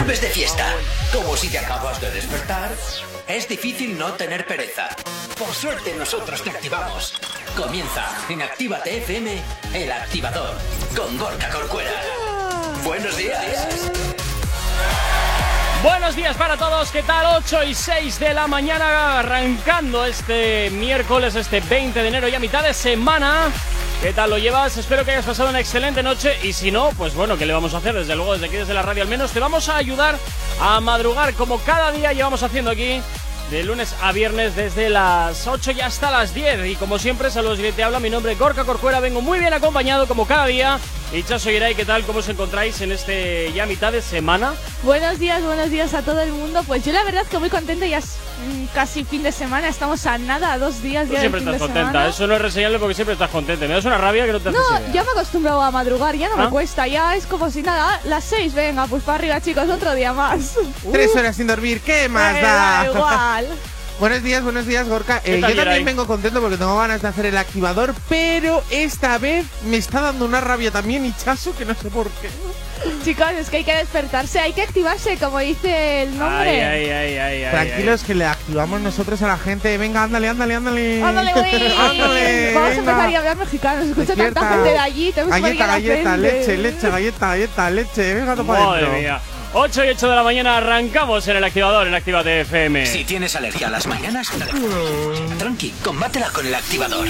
vuelves de fiesta, como si te acabas de despertar, es difícil no tener pereza. Por suerte nosotros te activamos. Comienza en Actívate FM, el activador, con Gorka Corcuera. Buenos días. Buenos días para todos, ¿qué tal? 8 y 6 de la mañana, arrancando este miércoles, este 20 de enero, ya mitad de semana. ¿Qué tal lo llevas? Espero que hayas pasado una excelente noche y si no, pues bueno, ¿qué le vamos a hacer? Desde luego, desde aquí, desde la radio al menos, te vamos a ayudar a madrugar como cada día llevamos haciendo aquí de lunes a viernes desde las 8 y hasta las 10. Y como siempre, saludos y te habla. Mi nombre es Gorka Corcuera. Vengo muy bien acompañado como cada día. Y Chaso Irai, ¿qué tal? ¿Cómo os encontráis en este ya mitad de semana? Buenos días, buenos días a todo el mundo. Pues yo la verdad que muy contenta, ya es mm, casi fin de semana, estamos a nada, a dos días Tú ya siempre del fin estás de contenta. semana. Eso no es reseñable porque siempre estás contenta. Me das una rabia que no te haces No, idea. ya me he acostumbrado a madrugar, ya no ¿Ah? me cuesta, ya es como si nada, las seis, venga, pues para arriba chicos, otro día más. Tres horas sin dormir, ¿qué más Me da? da igual. buenos días, buenos días, Gorka. Eh, yo también vengo contento porque tengo ganas de hacer el activador, pero esta vez me está dando una rabia también hinchazo que no sé por qué. Chicos, es que hay que despertarse, hay que activarse, como dice el nombre. Ay, ay, ay, ay, ay, Tranquilos que le activamos nosotros a la gente. Venga, ándale, ándale, ándale. Ándale, güey. Ándale, Vamos a venga. empezar a hablar mexicano, se escucha Despierta. tanta gente de allí, Galleta, galleta, leche, leche, galleta, galleta, leche. Venga, para Madre mía. 8 y 8 de la mañana arrancamos en el activador en Actívate FM. Si tienes alergia a las mañanas, tranqui, combátela con el activador.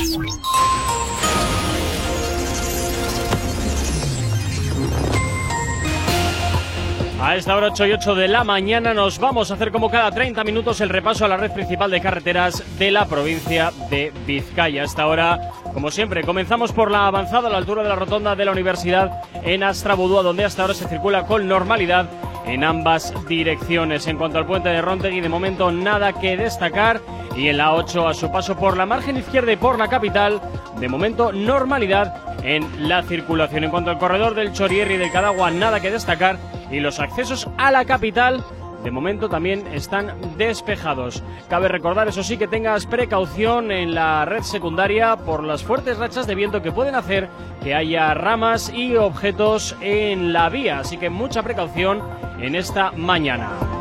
A esta hora 8 y 8 de la mañana nos vamos a hacer como cada 30 minutos el repaso a la red principal de carreteras de la provincia de Vizcaya. A esta hora, como siempre, comenzamos por la avanzada a la altura de la rotonda de la universidad en Astrabudúa, donde hasta ahora se circula con normalidad en ambas direcciones. En cuanto al puente de Rontegui, de momento nada que destacar. Y en la 8, a su paso por la margen izquierda y por la capital, de momento normalidad en la circulación. En cuanto al corredor del Chorierri y del Cadagua, nada que destacar. Y los accesos a la capital, de momento también están despejados. Cabe recordar, eso sí, que tengas precaución en la red secundaria por las fuertes rachas de viento que pueden hacer que haya ramas y objetos en la vía. Así que mucha precaución en esta mañana.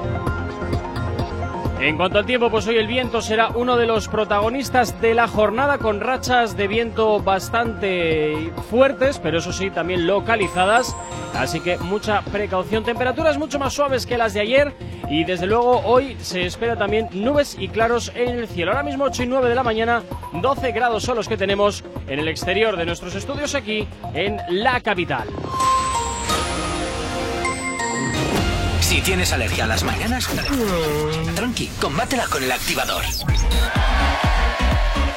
En cuanto al tiempo, pues hoy el viento será uno de los protagonistas de la jornada con rachas de viento bastante fuertes, pero eso sí, también localizadas. Así que mucha precaución. Temperaturas mucho más suaves que las de ayer y desde luego hoy se espera también nubes y claros en el cielo. Ahora mismo 8 y 9 de la mañana, 12 grados son los que tenemos en el exterior de nuestros estudios aquí en la capital. Si tienes alergia a las mañanas, tranqui, combátela con el activador.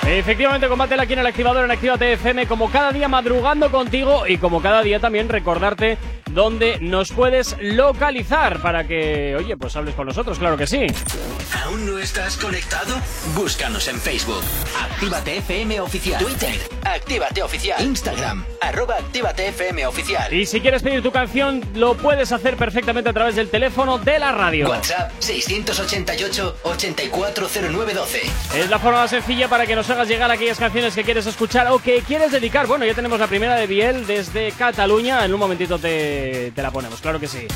Efectivamente, combátela aquí en el activador en Actívate FM, como cada día madrugando contigo y como cada día también recordarte dónde nos puedes localizar para que, oye, pues hables con nosotros, claro que sí. ¿Aún no estás conectado? Búscanos en Facebook. Actívate FM Oficial. Twitter. Actívate Oficial. Instagram. Arroba Actívate FM Oficial. Y si quieres pedir tu canción, lo puedes hacer perfectamente a través del teléfono de la radio. WhatsApp 688-840912. Es la forma más sencilla para que nos hagas llegar aquellas canciones que quieres escuchar o que quieres dedicar. Bueno, ya tenemos la primera de Biel desde Cataluña. En un momentito te, te la ponemos, claro que sí.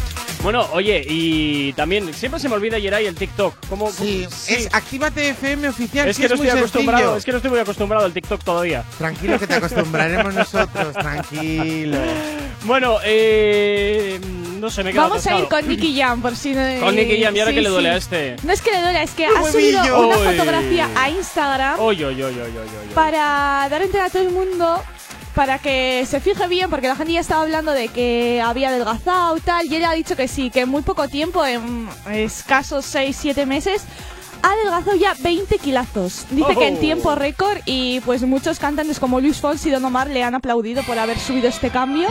Bueno, oye, y también siempre se me olvida Yeray el TikTok. ¿Cómo, Sí, sí. es Actívate FM oficial. Es sí, que no muy estoy acostumbrado, sencillo. es que no estoy muy acostumbrado al TikTok todavía. Tranquilo que te acostumbraremos nosotros, tranquilo. Bueno, eh, no sé, me he Vamos a ir atascado. con Nicky Jam, por si no. Con Nicky Jam, ¿y ahora Sí, qué le duele sí. a este? No es que le duele, es que ¡Qué ha subido una fotografía a Instagram Oy, oy, oy, oy, oy, oy. para dar a entender a todo el mundo para que se fije bien, porque la gente ya estaba hablando de que había adelgazado y tal, y él ha dicho que sí, que en muy poco tiempo, en escasos 6-7 meses, ha adelgazado ya 20 kilazos. Dice que en Oh. tiempo récord, y pues muchos cantantes como Luis Fonsi y Don Omar le han aplaudido por haber subido este cambio.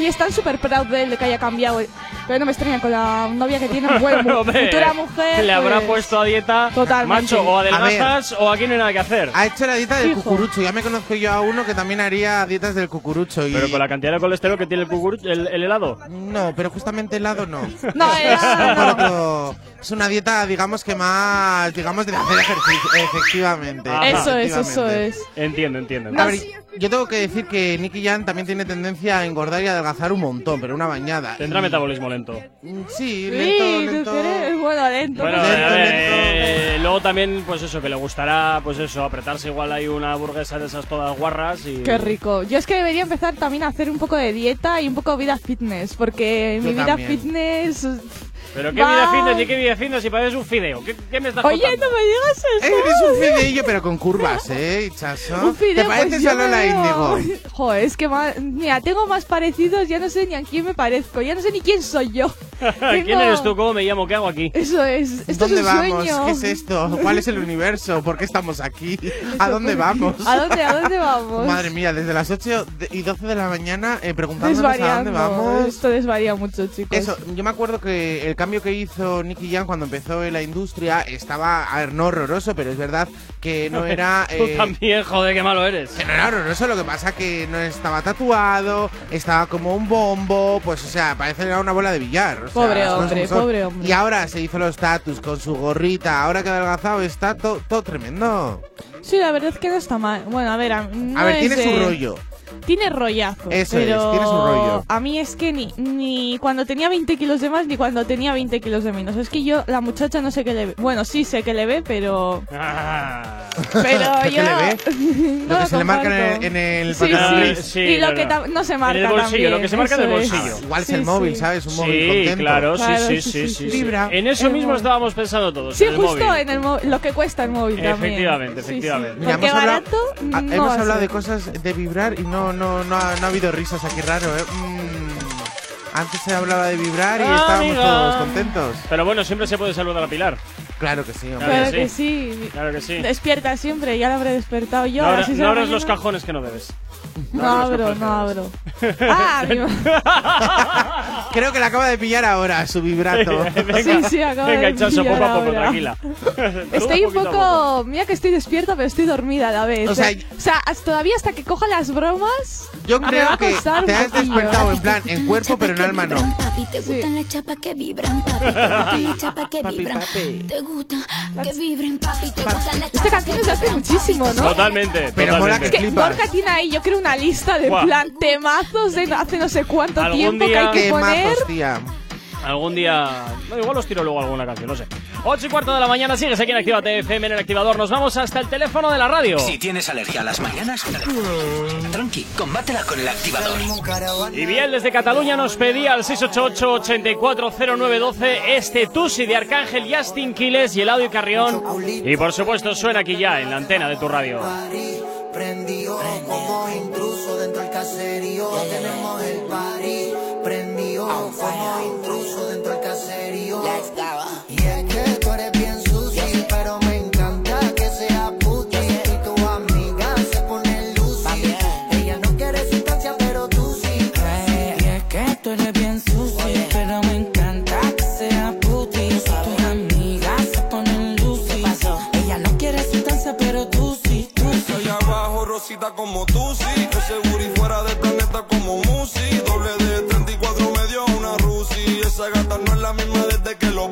Y están súper proud de él de que haya cambiado. Pero no me extraña con la novia que tiene, bueno, futura mujer. Le habrá pues, puesto a dieta. Totalmente. Macho, o adelgazas o aquí no hay nada que hacer. Ha hecho la dieta del Fijo. cucurucho. Ya me conozco yo a uno que también haría dietas del cucurucho. Y... Pero con la cantidad de colesterol que tiene el, cucur- el, el helado. No, pero justamente helado no. No, Por no. Es una dieta, digamos que más, digamos, de hacer ejercicio, efectivamente. Ajá. Eso es, eso es. Entiendo, entiendo. A ver, yo tengo que decir que Nicky Jan también tiene tendencia a engordar y adelgazar un montón, pero una bañada. Tendrá metabolismo lento. Mm, Sí, Sí, lento, ¿tú lento. Bueno, lento. Bueno, Lento, a ver, lento. eh, luego también, pues eso, que le gustará, pues eso, apretarse igual hay una hamburguesa de esas todas guarras y... Qué rico. Yo es que debería empezar también a hacer un poco de dieta y un poco de vida fitness, porque Yo mi vida también. fitness... Pero qué vida fitness y qué vida fitness y pareces un fideo. ¿Qué, qué me estás Oye, contando? no me digas eso. Eres un fideillo, pero con curvas, ¿eh, Chaso? Un fideo, ¿Te pareces pues a Lola Índigo? Joder, es que más, mira, tengo más parecidos, ya no sé ni a quién me parezco, ya no sé ni quién soy yo. ¿Quién eres tú? ¿Cómo me llamo? ¿Qué hago aquí? Eso es, esto ¿Dónde es un vamos? sueño. ¿Qué es esto? ¿Cuál es el universo? ¿Por qué estamos aquí? ¿A dónde vamos? ¿A dónde, a dónde vamos? Madre mía, desde las 8 de- y 12 de la mañana eh, preguntándonos a dónde vamos. Esto desvaría mucho, chicos. Eso, yo me acuerdo que el cambio que hizo Nicky Jam cuando empezó en la industria estaba, a ver, no horroroso, pero es verdad que no era... Tú eh, también, joder, qué malo eres. que no era horroroso, lo que pasa que no estaba tatuado, estaba como un bombo, pues o sea, parece que era una bola de billar. o sea, Pobre hombre, pobre hombre. Y ahora se hizo los tatus con su gorrita, ahora que ha adelgazado está to- todo tremendo. Sí, la verdad es que no está mal. Bueno, a ver, a, no a ver, es tiene su rollo. Tiene rollazo. Eso es, pero tiene su rollo. A mí es que ni, ni cuando tenía 20 kilos de más ni cuando tenía 20 kilos de menos. Es que yo, la muchacha, no sé qué le ve. Bueno, sí sé que le ve, pero. Ah. Pero ¿Qué yo. le ve? no lo que se le marca en el, comparto. en el Sí, pantalón. sí. Sí, y lo que no se marca. En el bolsillo, también, lo que se marca en el es. bolsillo. Igual es Sí, el móvil, sí. ¿sabes? Un móvil Sí, contento. claro, sí, Claro, sí, sí, sí. En eso El mismo móvil. estábamos pensando todos. Sí, en el justo móvil. en el mo- lo que cuesta el móvil también. Efectivamente, efectivamente. Mira, Porque barato. ah, no hemos hablado de cosas de vibrar y no, no, no, ha, no ha habido risas aquí raro, ¿eh? Mm, antes se hablaba de vibrar y Ah, estábamos amiga. todos contentos. Pero bueno, siempre se puede saludar a Pilar. Claro que sí, hombre. Claro que sí. Claro que sí. Despierta siempre, ya lo habré despertado yo. No, abra- no la abres los cajones que no debes. No los abro, no abro. Ah, mi- Creo que la acaba de pillar ahora, su vibrato. venga, Sí, sí, acabo venga, de pillar poco a poco, tranquila. Estoy un poco. Mira que estoy despierta, pero estoy dormida a la vez. O sea, ¿eh? o sea, todavía hasta que coja las bromas. Yo me va creo a que costar te has despertado en plan, en cuerpo, pero en alma no. Papi, te gustan las chapas que vibran, papi. Te gustan las chapas que Papi, vibran. papi. Te que vibren, papi. Te gustan las Esta canción es de hace muchísimo, ¿no? Totalmente, Pero mola totalmente. Es que Flipas. Borja tiene ahí, yo creo, una lista de Buah. plan temazos de hace no sé cuánto Algún tiempo que día- hay que Qué poner. majos, tía. Algún día. No, igual os tiro luego alguna canción, no sé. 8 y cuarto de la mañana, sigues aquí en Activa TFM en el activador. Nos vamos hasta el teléfono de la radio. Si tienes alergia a las mañanas, tranqui, combátela con el activador. Y bien, desde Cataluña nos pedía al 688-840912 este Tusi de Arcángel Justin Quiles y el audio Carrión. Y por supuesto suena aquí ya en la antena de tu radio. Prendió como intruso dentro del caserío. Tenemos el party prendió como intruso rosita como tú, sí. Que seguro y fuera del planeta como Musi. Doble de 34 medio una Rusi. Esa gata no es la misma desde que lo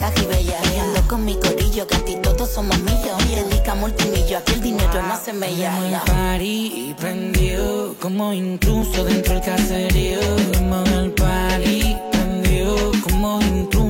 bellas, caja y. Y ando con mi corillo, que aquí todos somos millos. Dedica multimillo, aquí el dinero no se bella. El ya. party prendió, como intruso dentro del caserío. Como el party prendió, como intruso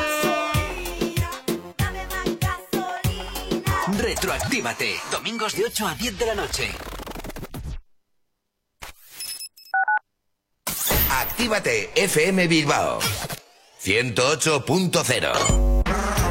Retroactívate. Domingos de 8 a 10 de la noche. Actívate FM Bilbao 108.0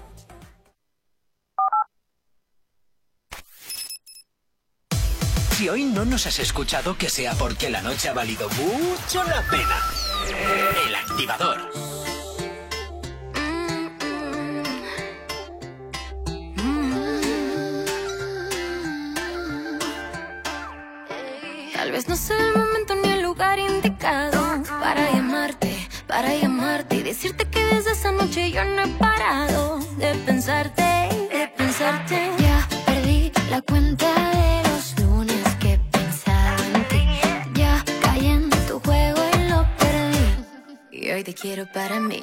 Si hoy no nos has escuchado, que sea porque la noche ha valido mucho la pena. El activador. Tal vez no sea el momento ni el lugar indicado para llamarte, para llamarte y decirte que desde esa noche yo no he parado de pensarte, de pensarte. Ya perdí la cuenta de los te quiero para mí.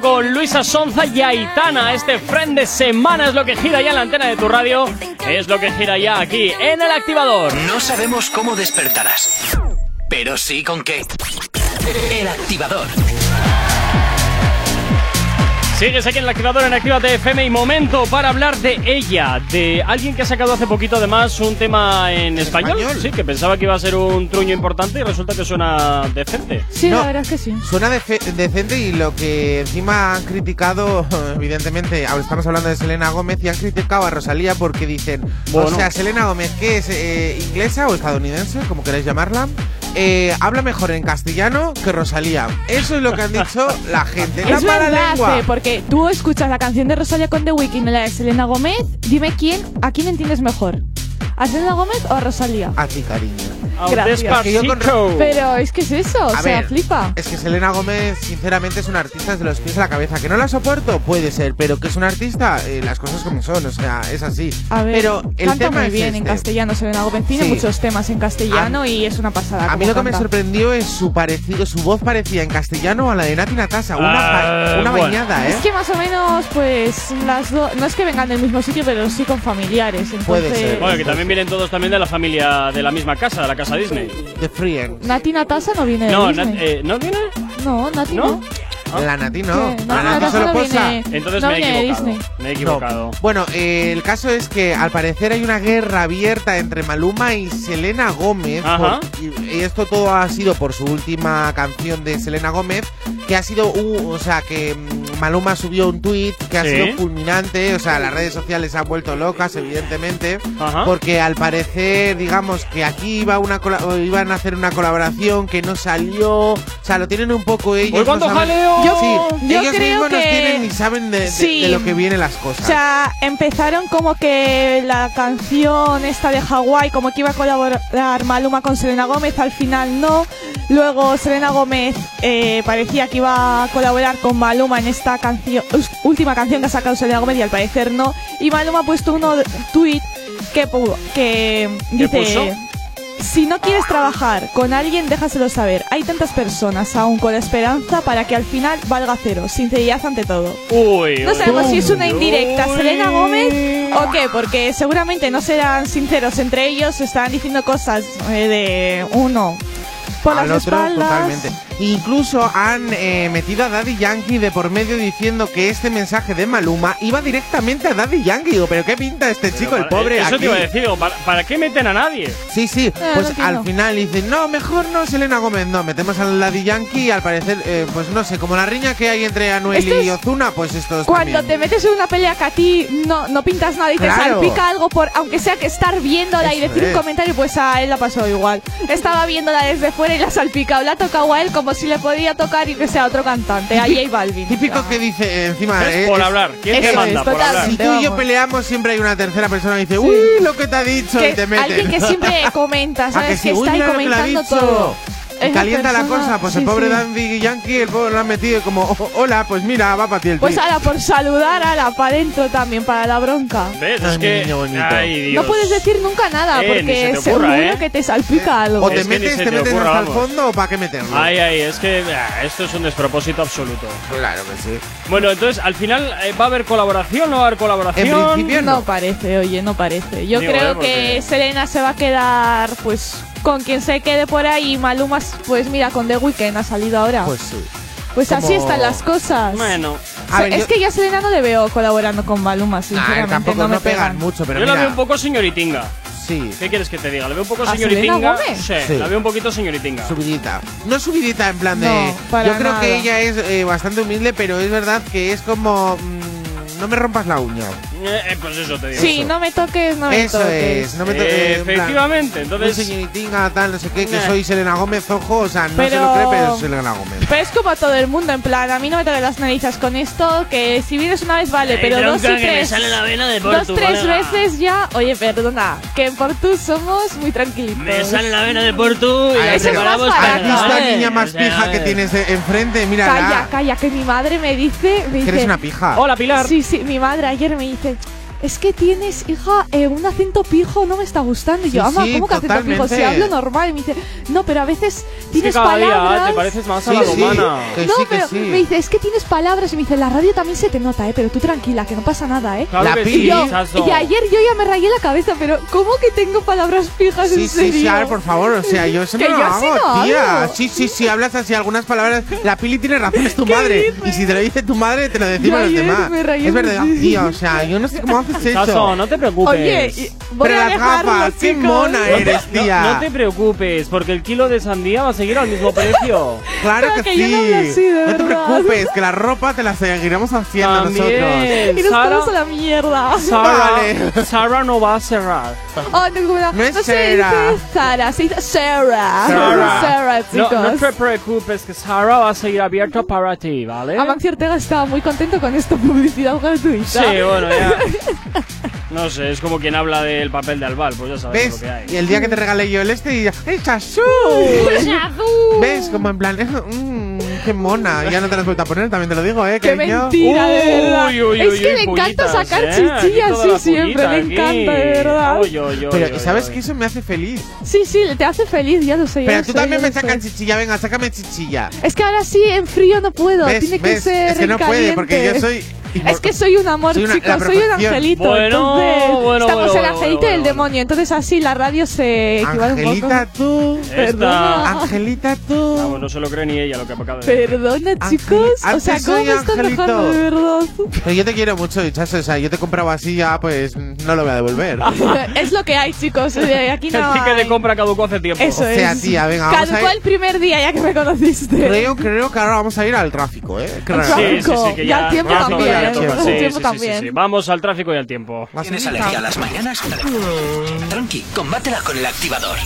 Con Luisa Sonza y Aitana. Este friend de semana es lo que gira ya en la antena de tu radio. Es lo que gira ya aquí en el activador. No sabemos cómo despertarás, pero sí con qué. El activador. Sigues aquí en el activador en Actívate FM y momento para hablar de ella, de alguien que ha sacado hace poquito además un tema en español. español? Sí, que pensaba que iba a ser un truño importante y resulta que suena decente. Sí, No. la verdad es que sí. Suena decente y lo que encima han criticado, evidentemente, ahora estamos hablando de Selena Gómez y han criticado a Rosalía porque dicen, Bueno. o sea, Selena Gómez, que es eh, inglesa o estadounidense, como queráis llamarla, eh, habla mejor en castellano que Rosalía. Eso es lo que han dicho la gente. La Es verdad. Fe, porque tú escuchas la canción de Rosalía con The Weeknd y la de Selena Gómez. Dime quién, a quién entiendes mejor. ¿A Selena Gómez o a Rosalía? A ti, cariño. Que yo con- Pero es que es eso, o A sea, ver, flipa. Es que Selena Gómez, sinceramente, es una artista desde los pies a la cabeza. Que no la soporto, puede ser, pero que es una artista, eh, las cosas como son, o sea, es así. A ver, pero el canta tema muy es bien en este. castellano Selena Gómez. Tiene Sí. muchos temas en castellano y es una pasada. A mí lo que me sorprendió es su parecido, su voz parecía en castellano a la de Nati Natasa. Una, Ah, una bueno. bañada, ¿eh? Es que más o menos, pues, las dos. No es que vengan del mismo sitio, pero sí con familiares. Entonces, Puede ser. Bueno, que también vienen todos también de la familia de la misma casa, de la casa Disney. De Friends. Nati Natasa no viene de No, Disney. Nat- eh, ¿no viene? No, Nati ¿No? no. La Nati no. ¿Qué? La No, Nati Natasa solo no posa. viene- Entonces no me he viene equivocado. Disney. Me he equivocado. No. Bueno, eh, el caso es que al parecer hay una guerra abierta entre Maluma y Selena Gómez. Ajá. por- y, y esto todo ha sido por su última canción de Selena Gómez, que ha sido, un- o sea, que mm, Maluma subió un tweet que ha Sí. sido fulminante. O sea, las redes sociales se han vuelto locas, evidentemente, Ajá. porque al parecer, digamos, que aquí iba una cola- o iban a hacer una colaboración que no salió. O sea, lo tienen un poco ellos. Uy, ¿cuánto saben- jaleo! Yo- Sí, yo ellos creo mismos nos que- tienen ni saben de, de- Sí. de lo que vienen las cosas. O sea, empezaron como que la canción esta de Hawái, como que iba a colaborar Maluma con Selena Gómez, al final no. Luego Selena Gómez eh, parecía que iba a colaborar con Maluma en esta canción, última canción que ha sacado Selena Gómez y al parecer no. Y Maluma ha puesto uno tweet que, que ¿Qué dice... puso? Si no quieres trabajar con alguien, déjaselo saber. Hay tantas personas aún con esperanza para que al final valga cero. Sinceridad ante todo. Uy, No uy, sabemos si es una indirecta uy. Selena Gómez o qué, porque seguramente no serán sinceros entre ellos, estaban diciendo cosas eh, de uno por al las otro espaldas. totalmente. Incluso han eh, metido a Daddy Yankee de por medio diciendo que este mensaje de Maluma iba directamente a Daddy Yankee. Digo, pero qué pinta este chico, el Para- pobre. Eso aquí? te iba a decir, ¿para, para qué meten a nadie? Sí, sí, Eh, no pues al final dicen, no, mejor no Selena Gómez, no, metemos al Daddy Yankee y al parecer, eh, pues no sé, como la riña que hay entre Anuel y Ozuna, pues esto es Cuando también. te metes en una pelea que a ti no, no pintas nada y te salpica algo por, aunque sea que estar viéndola y Eso decir es. un comentario, pues a él la pasó igual. Estaba viéndola desde fuera y la ha salpicado, le ha tocado a él como si le podía tocar y que sea otro cantante, a J Balvin. Típico que dice, encima... Es eh, por es- hablar. ¿Quién Eso te es, manda por total. hablar? Si tú y yo peleamos, siempre hay una tercera persona que dice, uy, lo que te ha dicho, y te mete. alguien que siempre comenta, ¿A ¿sabes? que que Uy, está ahí comentando todo. Calienta la cosa, pues el pobre sí. Dandy Yankee, el pobre lo han metido como, "Oh, hola, pues mira, va para ti el Pues tío". ahora por saludar, ahora para adentro también, para la bronca. ¿Ves? Ay, Es que. niño bonito. Ay, Dios. No puedes decir nunca nada Eh, porque se te ocurra, seguro ¿eh? que te salpica algo. O te Es metes, te te metes ocurra, hasta el fondo o para qué meterlo. Ay, ay, es que ah, esto es un despropósito absoluto. Claro que sí. Bueno, entonces, al final, eh, ¿va a haber colaboración? ¿No va a haber colaboración? En principio No no. parece, oye, no parece. Yo Digo, creo eh, que Selena se va a quedar, pues, con quien se quede por ahí. Y Maluma, pues mira, con The Weeknd ha salido ahora. Pues Pues, sí. así como- están las cosas. Bueno, O A sea, ver, es yo- que ya Selena no le veo colaborando con Maluma, Nah, sinceramente. tampoco no no, me pegan mucho, pero yo la veo un poco señoritinga. Sí. ¿Qué quieres que te diga? ¿La veo un poco ¿A señoritinga? Sí, Sí. la veo un poquito señoritinga. Subidita. No subidita en plan de. No, para yo creo nada. que ella es eh, bastante humilde, pero es verdad que es como. mm, no me rompas la uña. Eh, eh, pues eso te digo. Sí, no me toques, no me Eso toques. es. No me to- Eh, en plan, efectivamente, entonces. señoritinga, tal, no sé qué, que Nah. soy Selena Gómez, ojo, o sea, no se Pero- lo cree, pero es Selena Gómez. Pero es como todo el mundo, en plan, a mí no me toques las narices con esto, que si vienes una vez vale, Ay, pero dos y que me tres. sale la vena de dos, tres colega. veces ya, oye, perdona, que en Portu somos muy tranquilitos. Me sale la vena de Portu y Ay, la eso más para ¿Has barato, visto la niña más O sea, pija que tienes enfrente? Mira, Calla, calla, que mi madre me dice. Me que dice eres una pija. Hola, Pilar. Sí, sí, mi madre ayer me dice. Bye. Es que tienes, hija, eh, un acento pijo, no me está gustando. Y yo, Sí, ama, sí, ¿cómo que acento pijo? Si hablo normal. Y me dice, no, pero a veces Es que tienes cada día palabras. te pareces más a Sí, la sí, romana. que no, sí, que pero sí. me dice, es que tienes palabras. Y me dice, la radio también se te nota, ¿eh? Pero tú tranquila, que no pasa nada, ¿eh? Claro La que sí, Y, yo, y ayer yo ya me rayé la cabeza, pero ¿cómo que tengo palabras fijas Sí, en sí, serio? sí, a ver, por favor, o sea, yo eso Que no lo yo hago, no tía. hablo. Sí, sí, sí, hablas así algunas palabras. La Pili tiene razón, es tu madre. Y si te lo dice tu madre, te lo decimos los demás. me Es verdad, tío, o sea, yo no sé cómo haces eso. Saso, no te preocupes. Oye, voy Pero a las gafas, qué mona No eres, no- tía. No, te preocupes, porque el kilo de sandía va a seguir al mismo precio. Claro que, que yo sí. no hablo así, de no te preocupes, que la ropa te la seguiremos haciendo nosotros. También. Y nos Sara, vamos a la mierda. Sara, Vale. Sara no va a cerrar. Oh, no, No es Sara, Sarah. Sarah. Sarah, No, chicos. no te preocupes, que Sara va a seguir abierto para ti, ¿vale? Amancio Ortega estaba muy contento con esta publicidad gratuita. Sí, bueno, ya. No sé, es como quien habla del papel de albal, pues ya sabes lo ¿Ves? que hay. Y el día que te regalé yo el este y ya, ¡el chasú! ¿Ves? Como en plan, mmm, qué mona. Ya no te lo has vuelto a poner, también te lo digo, ¿eh? ¡Qué cariño? mentira, de verdad! Uy, uy, es uy, que uy, le encanta sacar ¿eh? Chichillas, sí, siempre, le encanta, de verdad. Uy, uy, uy, Pero uy, ¿sabes uy. que eso me hace feliz? Sí, sí, te hace feliz, ya lo sé. Pero lo tú sé, también me lo sacas chichilla, venga, sácame chichilla. Es que ahora sí, en frío no puedo. ¿Ves? Tiene que ¿Ves? ser Es que no puede, porque yo soy. Es que soy un amor, Soy una- chicos, soy un angelito. Bueno, entonces, bueno, estamos bueno, el angelito bueno, y el demonio. Entonces, así la radio se equivale un Angelita, poco. tú. Perdona. Angelita, tú. Vamos, no se lo cree ni ella lo que acaba de decir. Perdona, chicos. O sea, ¿cómo me están dejando de verdad? Pero yo te quiero mucho, Chaso. O sea, yo te compraba así ya, pues no lo voy a devolver. es lo que hay, chicos. Aquí no. El ticket de compra caducó hace tiempo. Eso O sea, es. tía, venga, vamos a Caducó ir- el primer día ya que me conociste. Creo, creo que ahora vamos a ir al tráfico, ¿eh? Raro. Sí, sí, que ya, al tiempo ya ¿eh? Al Sí, tiempo sí, también. sí, sí. Vamos al tráfico y al tiempo. ¿Tienes alergia a las mañanas? Tranqui, combátela con el activador.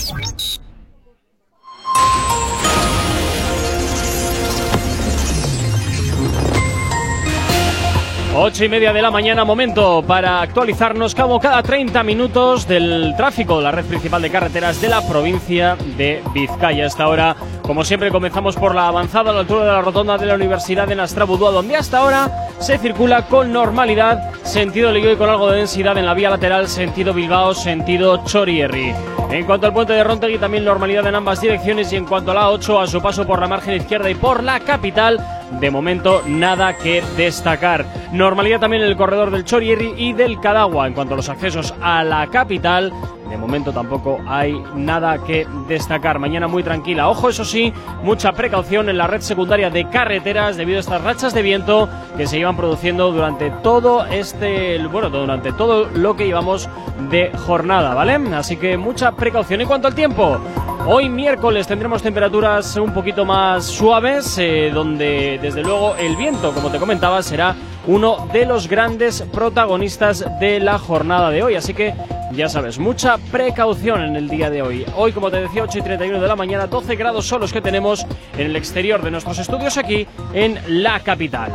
Ocho y media de la mañana, momento para actualizarnos cada 30 minutos del tráfico, la red principal de carreteras de la provincia de Vizcaya. Hasta ahora, como siempre, comenzamos por la avanzada a la altura de la rotonda de la Universidad de Nastrabudúa, donde hasta ahora se circula con normalidad, sentido Ligo y con algo de densidad en la vía lateral, sentido Bilbao, sentido Chorierri. En cuanto al puente de Rontegui, también normalidad en ambas direcciones y en cuanto a la 8, a su paso por la margen izquierda y por la capital, de momento nada que destacar. Normalidad también en el corredor del Chorierri y del Cadagua. En cuanto a los accesos a la capital, de momento tampoco hay nada que destacar. Mañana muy tranquila. Ojo, eso sí, mucha precaución en la red secundaria de carreteras debido a estas rachas de viento que se iban produciendo durante todo este, bueno, durante todo lo que llevamos de jornada, ¿vale? Así que mucha precaución. En cuanto al tiempo, hoy miércoles tendremos temperaturas un poquito más suaves, eh, donde desde luego el viento, como te comentaba, será uno de los grandes protagonistas de la jornada de hoy. Así que ya sabes, mucha precaución en el día de hoy. Hoy, como te decía, 8 y 31 de la mañana, 12 grados son los que tenemos en el exterior de nuestros estudios aquí en la capital.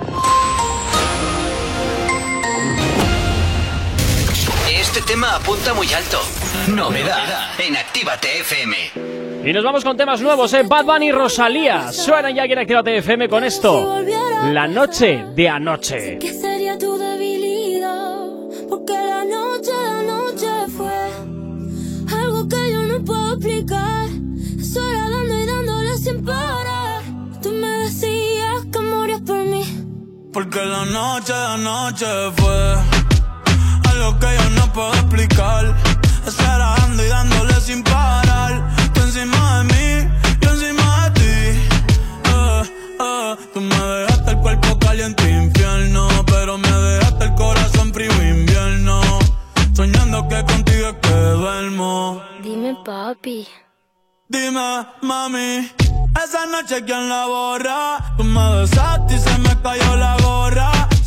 Este tema apunta muy alto. Novedad en Actívate FM. Y nos vamos con temas nuevos, ¿eh? Bad Bunny y Rosalía. Suenan ya aquí en Actívate FM con esto. La noche de anoche. ¿Qué sería tu debilidad? Porque la noche, la noche fue algo que yo no puedo explicar. Sola dando y dándole sin parar. Tú me decías que morías por mí. Porque la noche, la noche fue algo que yo no puedo explicar. Esperando y dándole sin parar. Tú encima de mí, yo encima de ti. Eh, eh, tú me dejaste el cuerpo caliente infierno, pero me dejaste el corazón frío invierno. Soñando que contigo es que duermo. Dime, papi. Dime, mami, esa noche quién la borra. Tú me besaste y se me cayó la gorra.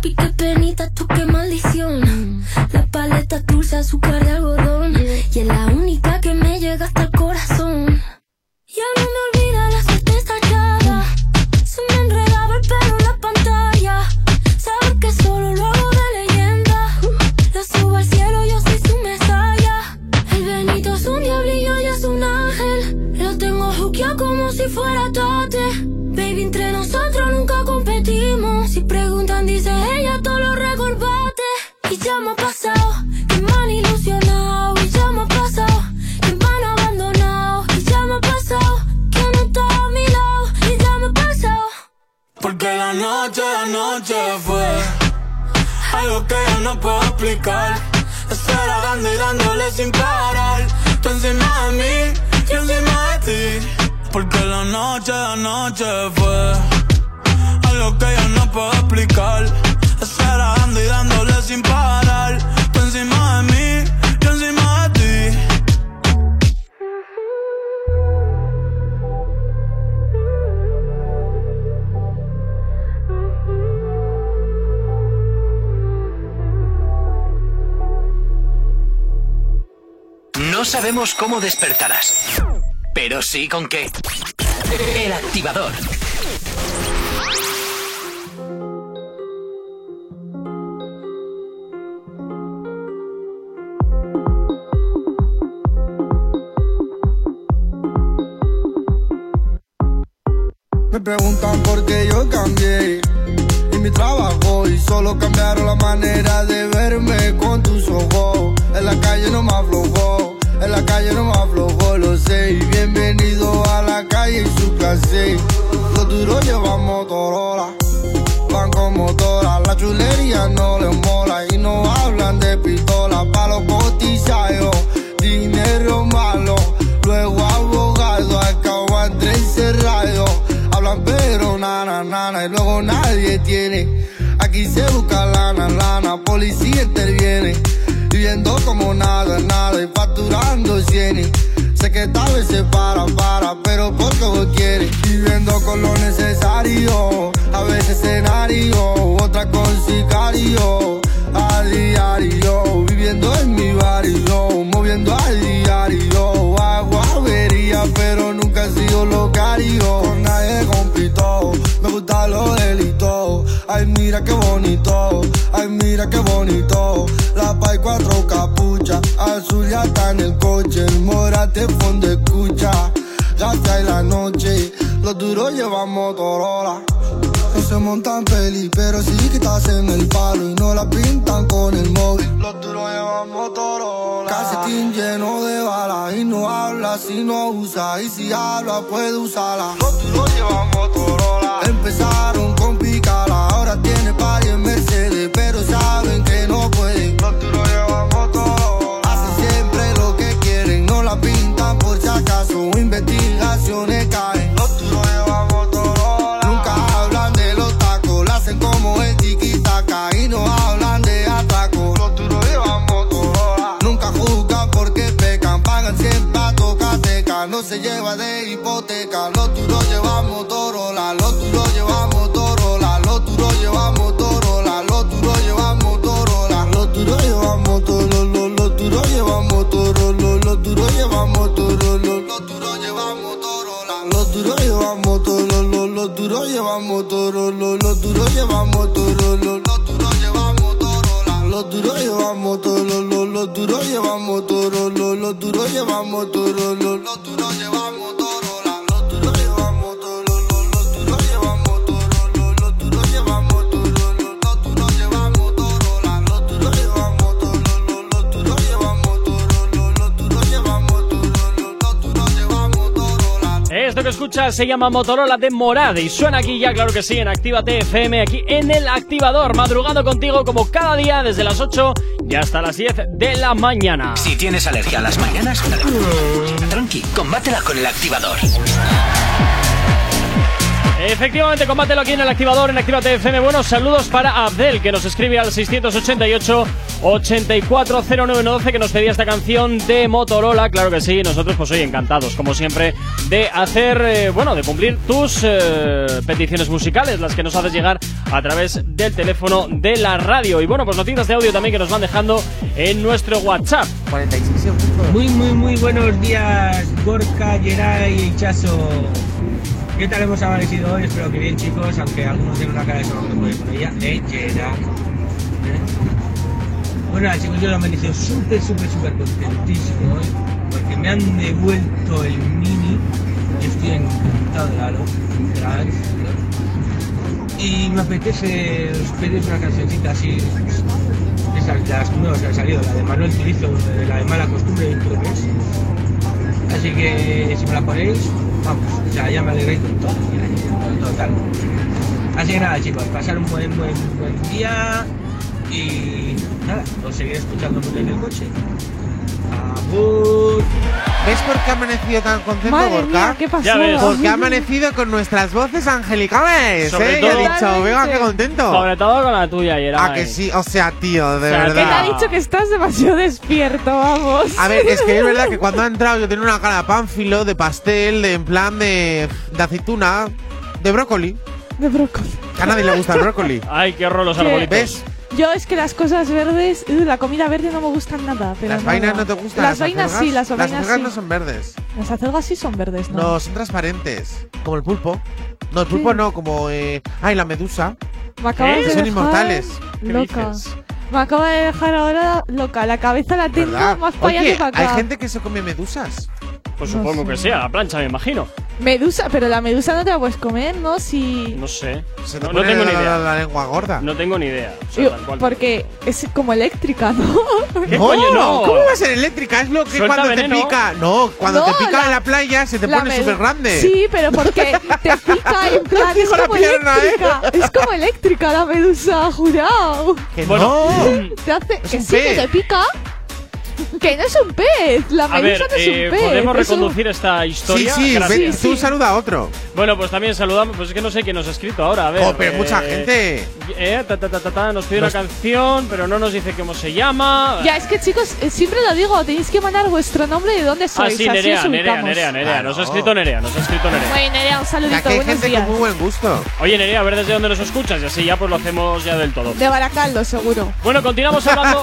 Papi, qué penita, tú qué maldición. La paleta dulce, azúcar de algodón. Y es la única que me llega hasta el corazón. Ya no me olvida Porque la noche, la noche fue algo que yo no puedo explicar. Esperando y dándole sin parar. Tú encima de mí, yo encima de ti. Porque la noche, la noche fue algo que yo no puedo explicar. Esperando y dándole sin parar. Tú encima de mí, No sabemos cómo despertarás, pero sí con qué. El activador. Me preguntan por qué yo cambié y mi trabajo y solo cambiaron la manera de verme con tus ojos. En la calle no me aflojó, la calle no me aflojó, lo sé. Y bienvenido a la calle y su clase. Los duros llevan Motorola, van con motora. La chulería no les mola y no hablan de pistola. Pa' los dinero malo. Luego abogado, acabo entre encerrado. Hablan pero nana, nana y luego nadie tiene. Aquí se busca lana, lana, policía interviene. Viviendo como nada, nada y facturando cienes. Sé que tal vez se para, para, pero porque vos quieres. Viviendo con lo necesario, a veces escenario, otra con sicario. A diario, viviendo en mi barrio, moviendo a diario. Hago avería, pero nunca he sido locario. Con nadie compito, me gusta lo delito. Ay, mira qué bonito, Ay, mira qué bonito. La pay cuatro capucha. Azul ya está en el coche. El morate fondo escucha. Gasta y la noche. Los duros llevan Motorola. No se montan peli, pero sí que estás en el palo y no la pintan con el móvil. Los duros llevan Motorola. Casetín lleno de balas y no habla si no usa y si habla puede usarla. Los duros llevan Motorola. Empezaron con picala, ahora tiene varias llevamos toro, los duros llevamos toro, los duros llevamos toro, los duros llevamos toro, los duros llevamos toro, los duros llevamos que escuchas se llama Motorola de Morad y suena aquí ya, claro que sí, en Actívate FM, aquí en el activador, madrugando contigo como cada día desde las 8 y hasta las 10 de la mañana. Si tienes alergia a las mañanas, tranqui, combátela con el activador. Efectivamente, combátelo aquí en el activador, en Actívate FM. Buenos saludos para Abdel, que nos escribe al 688-840912, que nos pedía esta canción de Motorola. Claro que sí, nosotros pues hoy encantados, como siempre, de hacer, eh, bueno, de cumplir tus eh, peticiones musicales, las que nos haces llegar a través del teléfono de la radio. Y bueno, pues noticias de audio también que nos van dejando en nuestro WhatsApp. 46 Muy, muy, muy buenos días, Gorka, Geray y Chaso. ¿Qué tal hemos amanecido hoy? Espero que bien, chicos, aunque algunos tienen una cara de solo que puede con ella. Eh, Geray. Bueno, chicos, yo lo he amanecido súper, súper, súper contentísimo hoy, porque me han devuelto el mini y estoy encantado de la. Y me apetece pedir una cancioncita así, esas las nuevas que han salido, la de Manuel Turizo, la de Mala Costumbre y todo eso. Así que si me la ponéis, vamos, o sea, ya me alegréis con todo, total. Así que nada, chicos, pasar un buen, buen, buen día y nada, os seguiré escuchando mucho en el coche. Abur. ¿Ves por qué ha amanecido tan contento, Madre Gorka? mía, ¿qué pasó? Porque ha amanecido con nuestras voces angelicales, Sobre ¿eh? Y ha todo- dicho, venga, qué contento. Sobre todo con la tuya, Geray. Ah, que sí, o sea, tío, de O sea, Que te ha verdad. dicho que estás demasiado despierto, vamos. A ver, es que es verdad que cuando ha entrado yo tenía una cara de pánfilo, de pastel, de en plan de, de aceituna, de brócoli. De brócoli. Que a nadie le gusta el brócoli. Ay, qué horror los ¿Qué? arbolitos. ¿Ves? Yo es que las cosas verdes, uh, la comida verde no me gustan nada. Pero Las nada. vainas no te gustan. Las vainas sí, las vainas acelgas sí. no son verdes. Las acelgas sí son verdes, ¿no? No, son transparentes. Como el pulpo. No, el pulpo ¿Qué? no, como. Eh, ay, la medusa. Me acabas ¿Eh? de Son dejar inmortales. ¿Qué Loca. dices? Me acaba de dejar ahora loca. La cabeza la tengo ¿Verdad? más para allá que para acá. hay gente que se come medusas. Pues No supongo sé. que sea, la plancha, me imagino. Medusa, pero la medusa no te la puedes comer, ¿no? Si. No sé. Se te No, tengo ni la, idea. la lengua gorda. No tengo ni idea. O sea, Yo- tal cual. porque es como eléctrica, ¿no? ¿Qué no, coño, no? ¿Cómo va a ser eléctrica? Es lo que Suelta cuando veneno. te pica. No, cuando No, te pica la- en la playa se te La pone súper grande. Sí, pero porque te pica en plan. es la como pierna, ¿eh? eléctrica. Es como eléctrica la medusa, jurado. Que Bueno, no. Te hace. Es que un sí, que te pica. Que no es un pez. La A medusa no es eh, un pez. podemos es un- reconducir esta Sí, historia. sí, Gracias. ven, tú Sí. saluda a otro. Bueno, pues también saludamos. Pues es que no sé quién nos ha escrito ahora. A ver. Oh, pero mucha gente. Eh, ta, ta, ta, ta, ta, nos pide Nos- una canción, pero no nos dice cómo se llama. Ya, es que chicos, eh, siempre lo digo, tenéis que mandar vuestro nombre y de dónde Ah, sois. sí, así Nerea, os Nerea, ubicamos. Nerea, Nerea. Nos ha Claro. escrito Nerea, nos ha escrito Nerea. Bueno, Nerea, un Ya saludito, que hay buenos gente días. con muy buen gusto. Oye, Nerea, a ver desde dónde nos escuchas y así ya pues lo hacemos ya del todo. De Baracaldo, seguro. Bueno, continuamos hablando.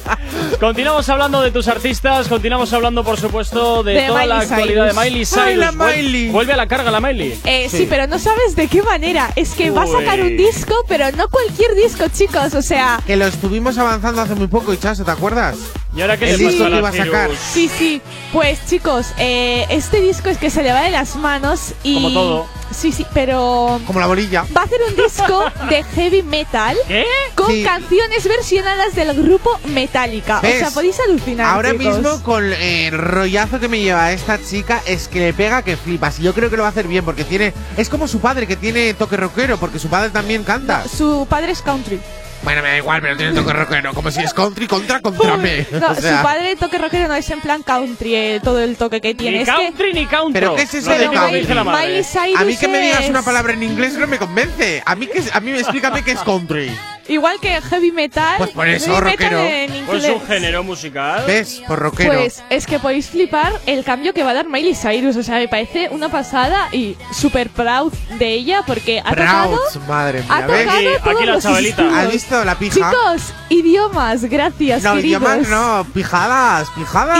continuamos hablando de tus artistas, continuamos hablando, por supuesto, de, De toda la actualidad de. Miley Cyrus. Ay, la Miley. Vuelve a la carga la Miley. Eh, sí. Sí. pero no sabes de qué manera. Es que va a sacar un disco, pero no cualquier disco, chicos. O sea, Que lo estuvimos avanzando hace muy poco, Ichazo, ¿te acuerdas? ¿Y ahora qué El le disco pasa a que a sacar. Sí, sí. Pues chicos, eh, este disco es que se le va de las manos y. Como todo. Sí, sí, pero. Como la bolilla. Va a hacer un disco de heavy metal ¿Qué? con Sí. canciones versionadas del grupo Metallica. O sea, podéis alucinar. Ahora chicos. mismo con el rollazo que me lleva esta chica es que le pega que flipas. Y yo creo que lo va a hacer bien porque tiene es como su padre que tiene toque rockero porque su padre también canta. Su padre es country. Bueno, me da igual, pero tiene toque rockero, como si es country contra contra me. No, O sea, su padre toque rockero no es en plan country, eh, todo el toque que tiene. Ni es que country ni country. ¿Pero qué es eso de que country? Miley Cyrus a mí que me digas es- una palabra en inglés no me convence. A mí que a mí explícame qué es country. Igual que heavy metal. Pues por eso, heavy metal rockero. en Pues un género musical. ¿Ves? Por rockero. Pues es que podéis flipar el cambio que va a dar Miley Cyrus. O sea, me parece una pasada y súper proud de ella porque ha tocado. Proud, madre Ha mía, ¿ves? tocado Aquí- todos aquí la los chavalita. estilos. ¿Has visto la pija? Chicos, idiomas, gracias, no, queridos. idiomas no, pijadas, pijadas.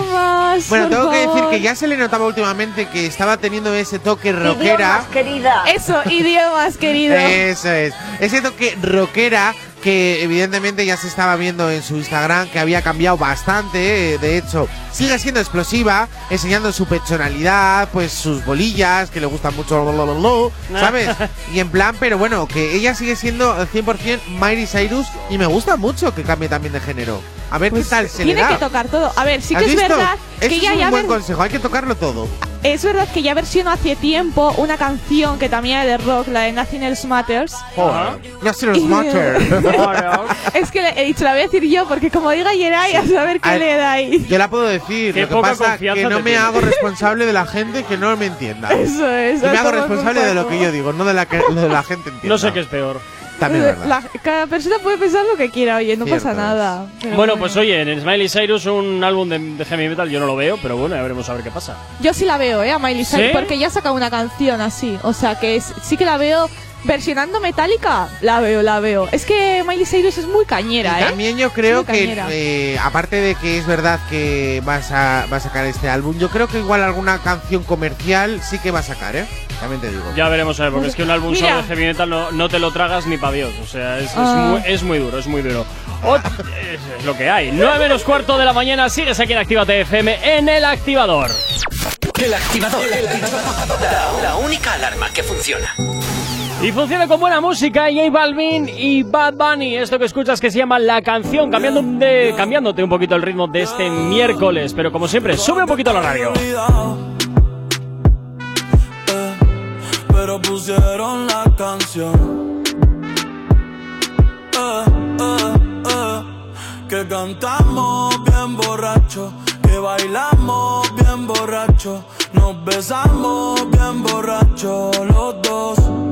Idiomas, Bueno, por tengo que decir favor. que ya se le notaba últimamente que estaba teniendo ese toque rockera. Eso, idiomas, querido. Eso es. Ese toque que evidentemente ya se estaba viendo en su Instagram, que había cambiado bastante. eh, De hecho, sigue siendo explosiva, enseñando su personalidad, pues sus bolillas, que le gustan mucho, ¿sabes? Y en plan, pero bueno, que ella sigue siendo al 100% Miley Cyrus y me gusta mucho que cambie también de género. A ver Pues qué tal se le tiene da. que tocar todo. A ver, sí ¿Has que es visto? verdad Eso que es un ya buen ver- consejo, hay que tocarlo todo. es verdad que ya versionó hace tiempo una canción que también es de rock, la de Nothing Else Matters. Joder. Ya se nos Y- matter. es que le he dicho, la voy a decir yo, porque como diga Yeray, a saber qué A le da ahí. Yo la puedo decir, Qué lo que poca pasa confianza que no me tienes. hago responsable de la gente que no me entienda. Eso es. Y me hago responsable de lo que yo digo, no de la que lo de la gente entienda. No sé qué es peor. También es verdad. La- cada persona puede pensar lo que quiera, oye, no Cierto pasa es. nada. Pero Bueno, pues oye, en Smiley Cyrus un álbum de, de heavy metal yo no lo veo, pero bueno, ya veremos a ver qué pasa. Yo sí la veo, ¿eh? A Miley Cyrus, ¿Sí? porque ya saca una canción así. O sea, que es- sí que la veo versionando Metallica. La veo, la veo. Es que Miley Cyrus es muy cañera, Y ¿eh? también yo creo que, eh, aparte de que es verdad que vas a, va a sacar este álbum, yo creo que igual alguna canción comercial sí que va a a ¿eh? También te digo. Ya veremos a ver, porque es que un álbum Mira. solo de heavy metal no, no te lo tragas ni para Dios. O sea, es, es Ah. muy, es muy duro, es muy duro. Ot- es, es lo que hay. 9 menos cuarto de la mañana, sigues aquí en Actívate FM en el activador. El activador. La, la única alarma que funciona. Y funciona con buena música, J Balvin y Bad Bunny. Esto que escuchas que se llama La Canción, cambiando de, cambiándote un poquito el ritmo de este miércoles. Pero como siempre, sube un poquito la radio. Pero pusieron la canción. Eh, eh, eh, que cantamos bien borracho, que bailamos bien borracho, nos besamos bien borracho los dos.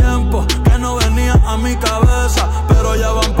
que no venía a mi cabeza, pero ya van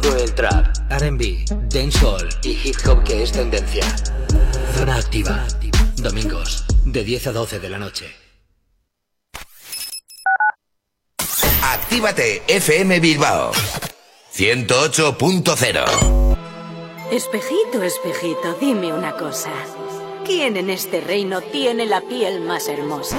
todo el trap, RB, dancehall y hip hop que es tendencia. Zona activa. Domingos, de 10 a 12 de la noche. Actívate FM Bilbao 108.0 Espejito, espejito, dime una cosa. ¿Quién en este reino tiene la piel más hermosa?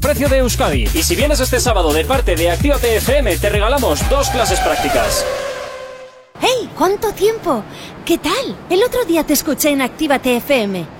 precio de Euskadi. Y si vienes este sábado de parte de Actívate FM, te regalamos dos clases prácticas. ¡Hey! ¿Cuánto tiempo? ¿Qué tal? El otro día te escuché en Actívate FM.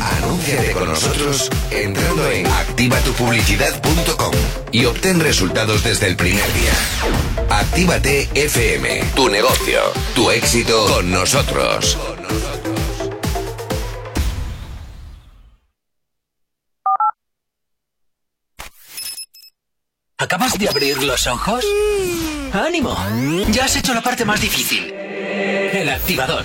Anúnciate con nosotros entrando en activatupublicidad.com y obtén resultados desde el primer día. Actívate FM, tu negocio, tu éxito con nosotros. ¿Acabas de abrir los ojos? ¡Ánimo! Ya has hecho la parte más difícil. El activador.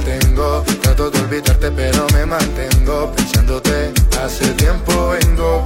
Tengo. Trato de olvidarte, pero me mantengo pensándote. Hace tiempo vengo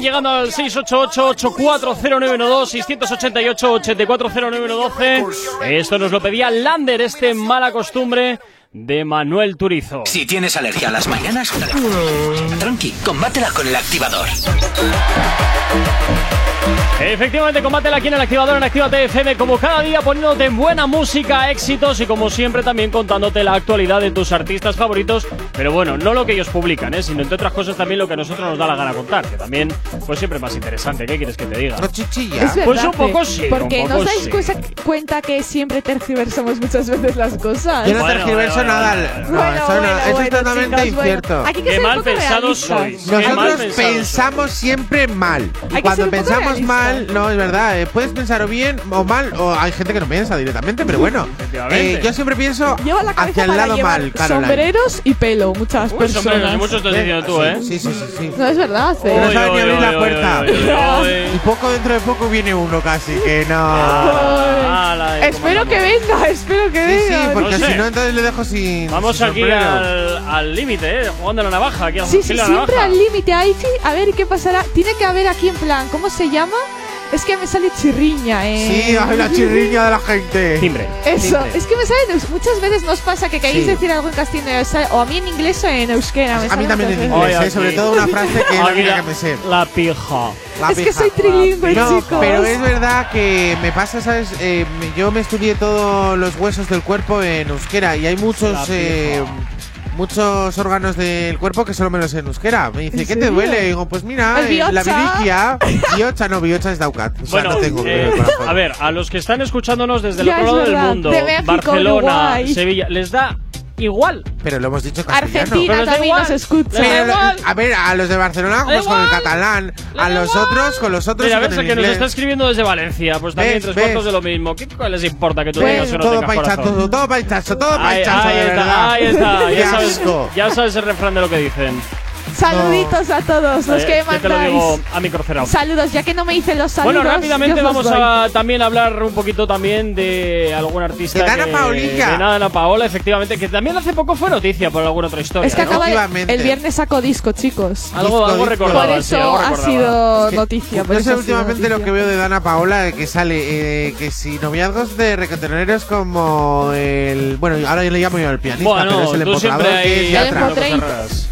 Llegando al 688-840912, 688-840912. Esto nos lo pedía Lander, este mala costumbre de Manuel Turizo. Si tienes alergia a las mañanas, tranqui, combátela con el activador. Efectivamente, combátela aquí en el activador en Actívate FM, como cada día poniéndote buena música, éxitos y como siempre también contándote la actualidad de tus artistas favoritos. Pero bueno, no lo que ellos publican, ¿eh? sino entre otras cosas también lo que a nosotros nos da la gana contar, que también pues siempre es más interesante. ¿Qué quieres que te diga? No chichilla. Es Pues un poco sí, Porque un no poco os dais sí. cuesa- cuenta que siempre tergiversamos muchas veces las cosas. Yo no Bueno, tergiverso nada. No, eso, no, es totalmente bueno. incierto. Hay que Qué mal pensados realistas. sois. Mal Nosotros pensamos siempre mal. Y cuando poco pensamos mal, no, es verdad, eh, puedes pensar o bien o mal, o hay gente que no piensa directamente, pero bueno. Eh, yo siempre pienso Lleva la cabeza hacia el para lado llevar mal, Caroline. sombreros y pelo, muchas Uy, personas. sombreros, y muchos estás diciendo tú, ¿eh? Sí, sí, sí, sí. No es verdad, no ¿eh? sabe ni abrir la puerta. uy. Y poco dentro de poco viene uno casi, que no. Ah, Espero que venga, espero que Sí, sí, venga. porque No sé. si no, entonces le dejo sin. Vamos sin aquí sombrero. al al límite, ¿eh? Jugando la navaja. Aquí al Sí, sí, de la siempre navaja. al límite. Ahí sí, a ver qué pasará. Tiene que haber aquí en plan, ¿cómo se llama? Es que me sale chirriña, eh. Sí, ay, la chirriña de la gente. Timbre. Eso, Timbre. es que me sale, muchas veces nos pasa que queréis Sí. decir algo en castellano o a mí en inglés o en euskera. me A mí también en inglés, eh, sobre todo una frase que es la única que me sé. La pija. La Es que soy trilingüe, No, chicos. pero es verdad que me pasa, ¿sabes? Eh, yo me estudié todos los huesos del cuerpo en euskera y hay La muchos pija. eh, muchos órganos del cuerpo que solo me los sé en euskera. Me dice, ¿En ¿qué te duele? Y digo, pues mira, El eh, la biliquia. Biocha, no, biocha es Daucat. O sea, Bueno, no tengo eh, a ver, a los que están escuchándonos desde el Ya, otro lado del mundo, De México, Barcelona, Uruguay. Sevilla, les da igual. Pero lo hemos dicho castellano. Argentina Pero da también igual. nos escucha. Da Pero, igual. a ver, a los de Barcelona pues con el catalán, a los otros con los otros Mira, con ves el el que nos inglés. está escribiendo desde Valencia, pues también ¿Ves? tres ¿Ves? cuartos de lo mismo. ¿Qué co- les importa que tú Ves, tengas o no todo tengas paichazo, corazón? todo paichazo, todo Ahí, paichazo, ahí de está, ahí está, Qué ya sabes, asco. ya sabes el refrán de lo que dicen. Saluditos a todos los Eh, que yo te lo digo mandáis. a micro cerrado. Saludos, ya que no me dicen los saludos. Bueno, rápidamente vamos a también hablar un poquito también de algún artista. De Dana que- Paolilla. De Dana Paola, efectivamente, que también hace poco fue noticia por alguna otra historia. Es que ¿no? acaba de- el viernes sacó disco, chicos. Algo, Disco, algo recordaba. Por sí, eso algo ha sido Es que noticia. por No eso sé últimamente lo noticia. que veo de Dana Paola, que sale, eh, que si noviazgos de reggaetoneros como el. Bueno, ahora yo le llamo yo el pianista, Bueno, pero es el empotrador, que es El Yatra.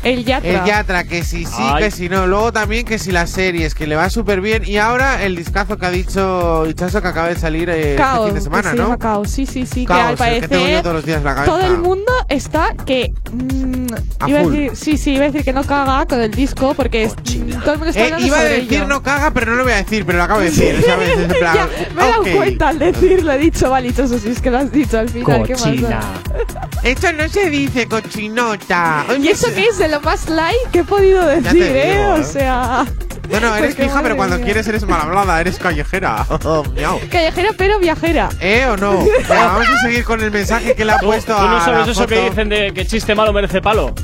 El Yatra. El Yatra, que si sí, Ay. que si no. Luego también que si las series, que le va súper bien. Y ahora el discazo que ha dicho Ichazo que acaba de salir eh, este fin de semana, que se ¿no? Sí, sí, sí. Caos, que al el que tengo yo parecer todos los días en la cabeza. todo el mundo está que. mm, A iba a decir, sí, sí, iba a decir que no caga con el disco porque es- todo el mundo está Eh, hablando iba a decir ello. no caga, pero no lo voy a decir, pero lo acabo de decir, ¿sabes? En plan, ya, me he dado cuenta al decirlo, he dicho, vale, sí es que lo has dicho al final. ¿qué? Cochina. Esto no se dice cochinota. Oye, Y eso que es de lo más light que he podido decir, ¿eh? digo, O ¿eh? sea. No, no, eres Porque, pija, pero cuando mía. quieres eres mal hablada, eres callejera. Oh, miau. Callejera pero viajera. ¿Eh o no? Venga, vamos a seguir con el mensaje que le ha ¿Tú, puesto tú no a sabes la eso que dicen de que chiste malo merece palo?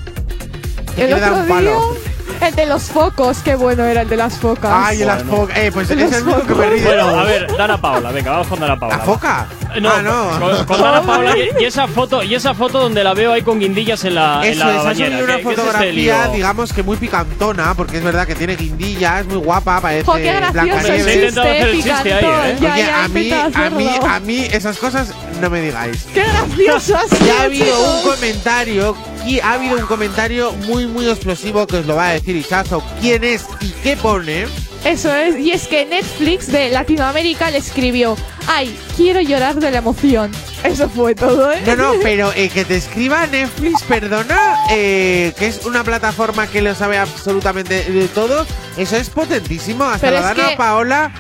El dar otro un palo. día, el de los focos, qué bueno era el de las focas. Ay, el las Bueno. focas. Eh, pues es el mismo que me. Bueno, a ver, Dana Paola, venga, vamos con Dana Paola. ¿La foca? No, Ah, no. Con, con Dana Paola y, y esa foto y esa foto donde la veo ahí con guindillas en la, en Eso la es, bañera. una ¿Qué- qué es fotografía, digamos que muy picantona, porque es verdad que tiene guindillas, es muy guapa, parece Jo, qué gracioso el Hombre, se ha Blancanieves. intentado hacer el chiste, chiste ahí, picantón. ¿eh? Ya, Oye, ya, a mí, a mí, a mí esas cosas no me digáis. ¡Qué gracioso ha sido, Ya ha habido un comentario, y ha habido un comentario muy muy explosivo que os lo va a decir Ichazo. ¿Quién es y qué pone? Eso es, y es que Netflix de Latinoamérica le escribió, ay, quiero llorar de la emoción. Eso fue todo, ¿eh? No, no, pero eh, que te escriba Netflix, perdona, eh, que es una plataforma que lo sabe absolutamente de todo. Eso es potentísimo. Hasta Pero la es Dana que- Paola.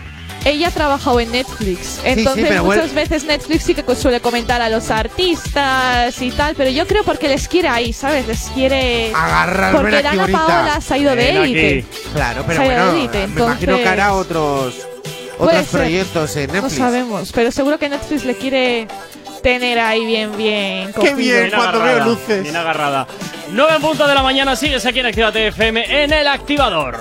Ella ha trabajado en Netflix, entonces pero muchas bueno. veces Netflix sí que suele comentar a los artistas y tal, pero yo creo porque les quiere ahí, ¿sabes? Les quiere... Agarrarme Porque Dana ahorita. Paola se ha ido de élite. Claro, pero bueno, de élite, me imagino que entonces- hará otros otros proyectos en No Netflix. sabemos, pero seguro que Netflix le quiere tener ahí bien, bien. Qué cogido. bien. Bien cuando agarrada, veo luces. Bien agarrada. 9 en punto de la mañana, sigues aquí en Actívate FM en el activador.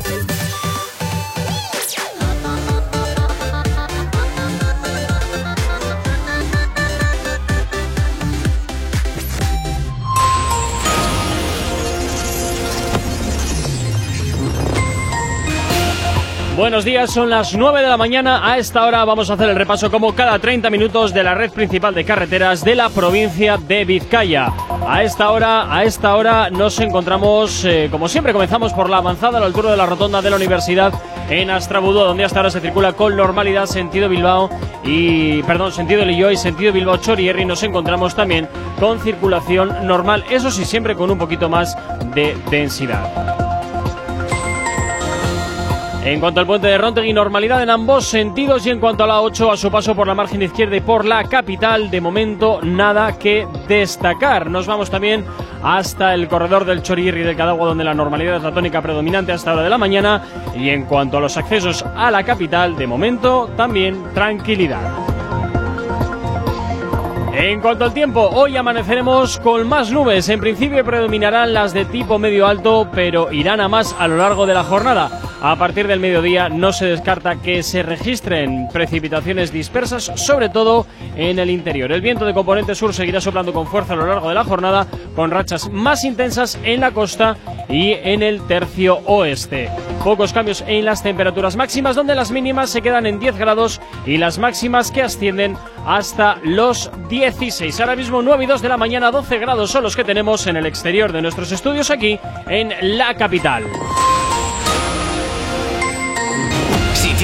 Buenos días, son las 9 de la mañana. A esta hora vamos a hacer el repaso como cada 30 minutos de la red principal de carreteras de la provincia de Vizcaya. A esta hora, a esta hora nos encontramos, eh, como siempre, comenzamos por la avanzada a la altura de la rotonda de la universidad en Astrabudo, donde hasta ahora se circula con normalidad sentido Bilbao y, perdón, sentido Lilloy, sentido Bilbao Chorierri. Nos encontramos también con circulación normal, eso sí, siempre con un poquito más de densidad. En cuanto al puente de Rontegui, normalidad en ambos sentidos. Y en cuanto a la 8, a su paso por la margen izquierda y por la capital, de momento nada que destacar. Nos vamos también hasta el corredor del Chorirri del Cadagua, donde la normalidad es la tónica predominante hasta hora de la mañana. Y en cuanto a los accesos a la capital, de momento también tranquilidad. En cuanto al tiempo, hoy amaneceremos con más nubes. En principio predominarán las de tipo medio alto, pero irán a más a lo largo de la jornada. A partir del mediodía no se descarta que se registren precipitaciones dispersas, sobre todo en el interior. El viento de componente sur seguirá soplando con fuerza a lo largo de la jornada, con rachas más intensas en la costa y en el tercio oeste. Pocos cambios en las temperaturas máximas, donde las mínimas se quedan en 10 grados y las máximas que ascienden hasta los 16. Ahora mismo 9 y 2 de la mañana, 12 grados son los que tenemos en el exterior de nuestros estudios aquí en la capital.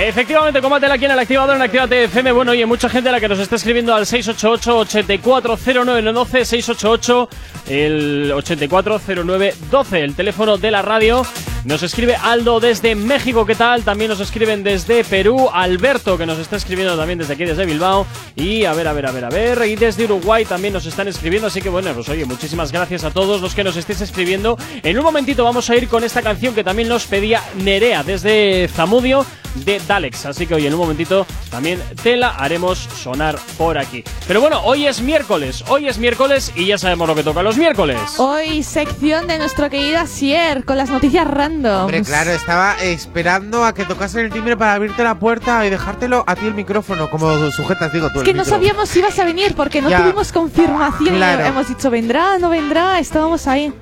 Efectivamente, combátela aquí en el activador en Activate FM. Bueno, oye, mucha gente a la que nos está escribiendo al 688-840912, 688 el 840912, el teléfono de la radio. Nos escribe Aldo desde México, ¿qué tal? También nos escriben desde Perú, Alberto, que nos está escribiendo también desde aquí, desde Bilbao. Y a ver, a ver, a ver, a ver. Y desde Uruguay también nos están escribiendo. Así que bueno, pues oye, muchísimas gracias a todos los que nos estéis escribiendo. En un momentito vamos a ir con esta canción que también nos pedía Nerea desde Zamudio de Dalex. Así que hoy en un momentito también te la haremos sonar por aquí. Pero bueno, hoy es miércoles, hoy es miércoles y ya sabemos lo que toca los miércoles. Hoy sección de nuestro querido Sier con las noticias random. Hombre, claro, estaba esperando a que tocasen el timbre para abrirte la puerta y dejártelo a ti el micrófono, como sujetas, digo tú. Es el que no sabíamos si ibas a venir porque no Ya. tuvimos confirmación. Claro. Hemos dicho, vendrá, no vendrá, estábamos ahí.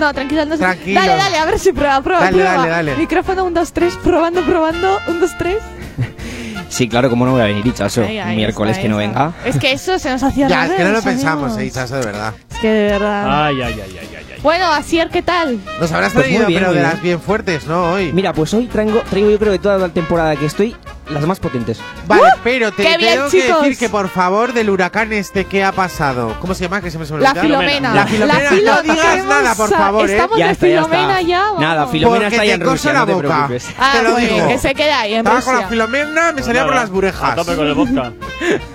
No, tranquilo, no sé. Tranquilo. Dale, dale, a ver si prueba, prueba, Dale, prueba. dale, dale. Micrófono 1, 2, 3, probando, probando, 1, 2, 3. Sí, claro, como no voy a venir, Ichazo. Ahí, ahí Miércoles está, que no venga. Es que eso se nos hacía Ya, raro, es que no lo pensamos, eh, Ichazo, de verdad. Es que de verdad. Ay, ay, ay, ay, ay. ay. Bueno, Asier, ¿qué tal? Nos habrás Pues muy traído, bien, pero muy de bien. las bien fuertes, ¿no? Hoy. Mira, pues hoy traigo, traigo yo creo de toda la temporada que estoy, las más potentes. Vale, pero te ¡Qué bien, tengo que chicos! decir que por favor del huracán este que ha pasado. ¿Cómo se llama? Que se me suele La. Filomena. La Filomena. Filo- no digas nada, por favor, ¿eh? Estamos Ya de está, ya Filomena está. ya. vamos. Nada, Filomena Porque está te en coso Rusia, la no te boca. preocupes. Ah, te lo bueno, digo. que se quede ahí en Estaba con la Rusia. Filomena, me salía por las burejas. A tope con el vodka.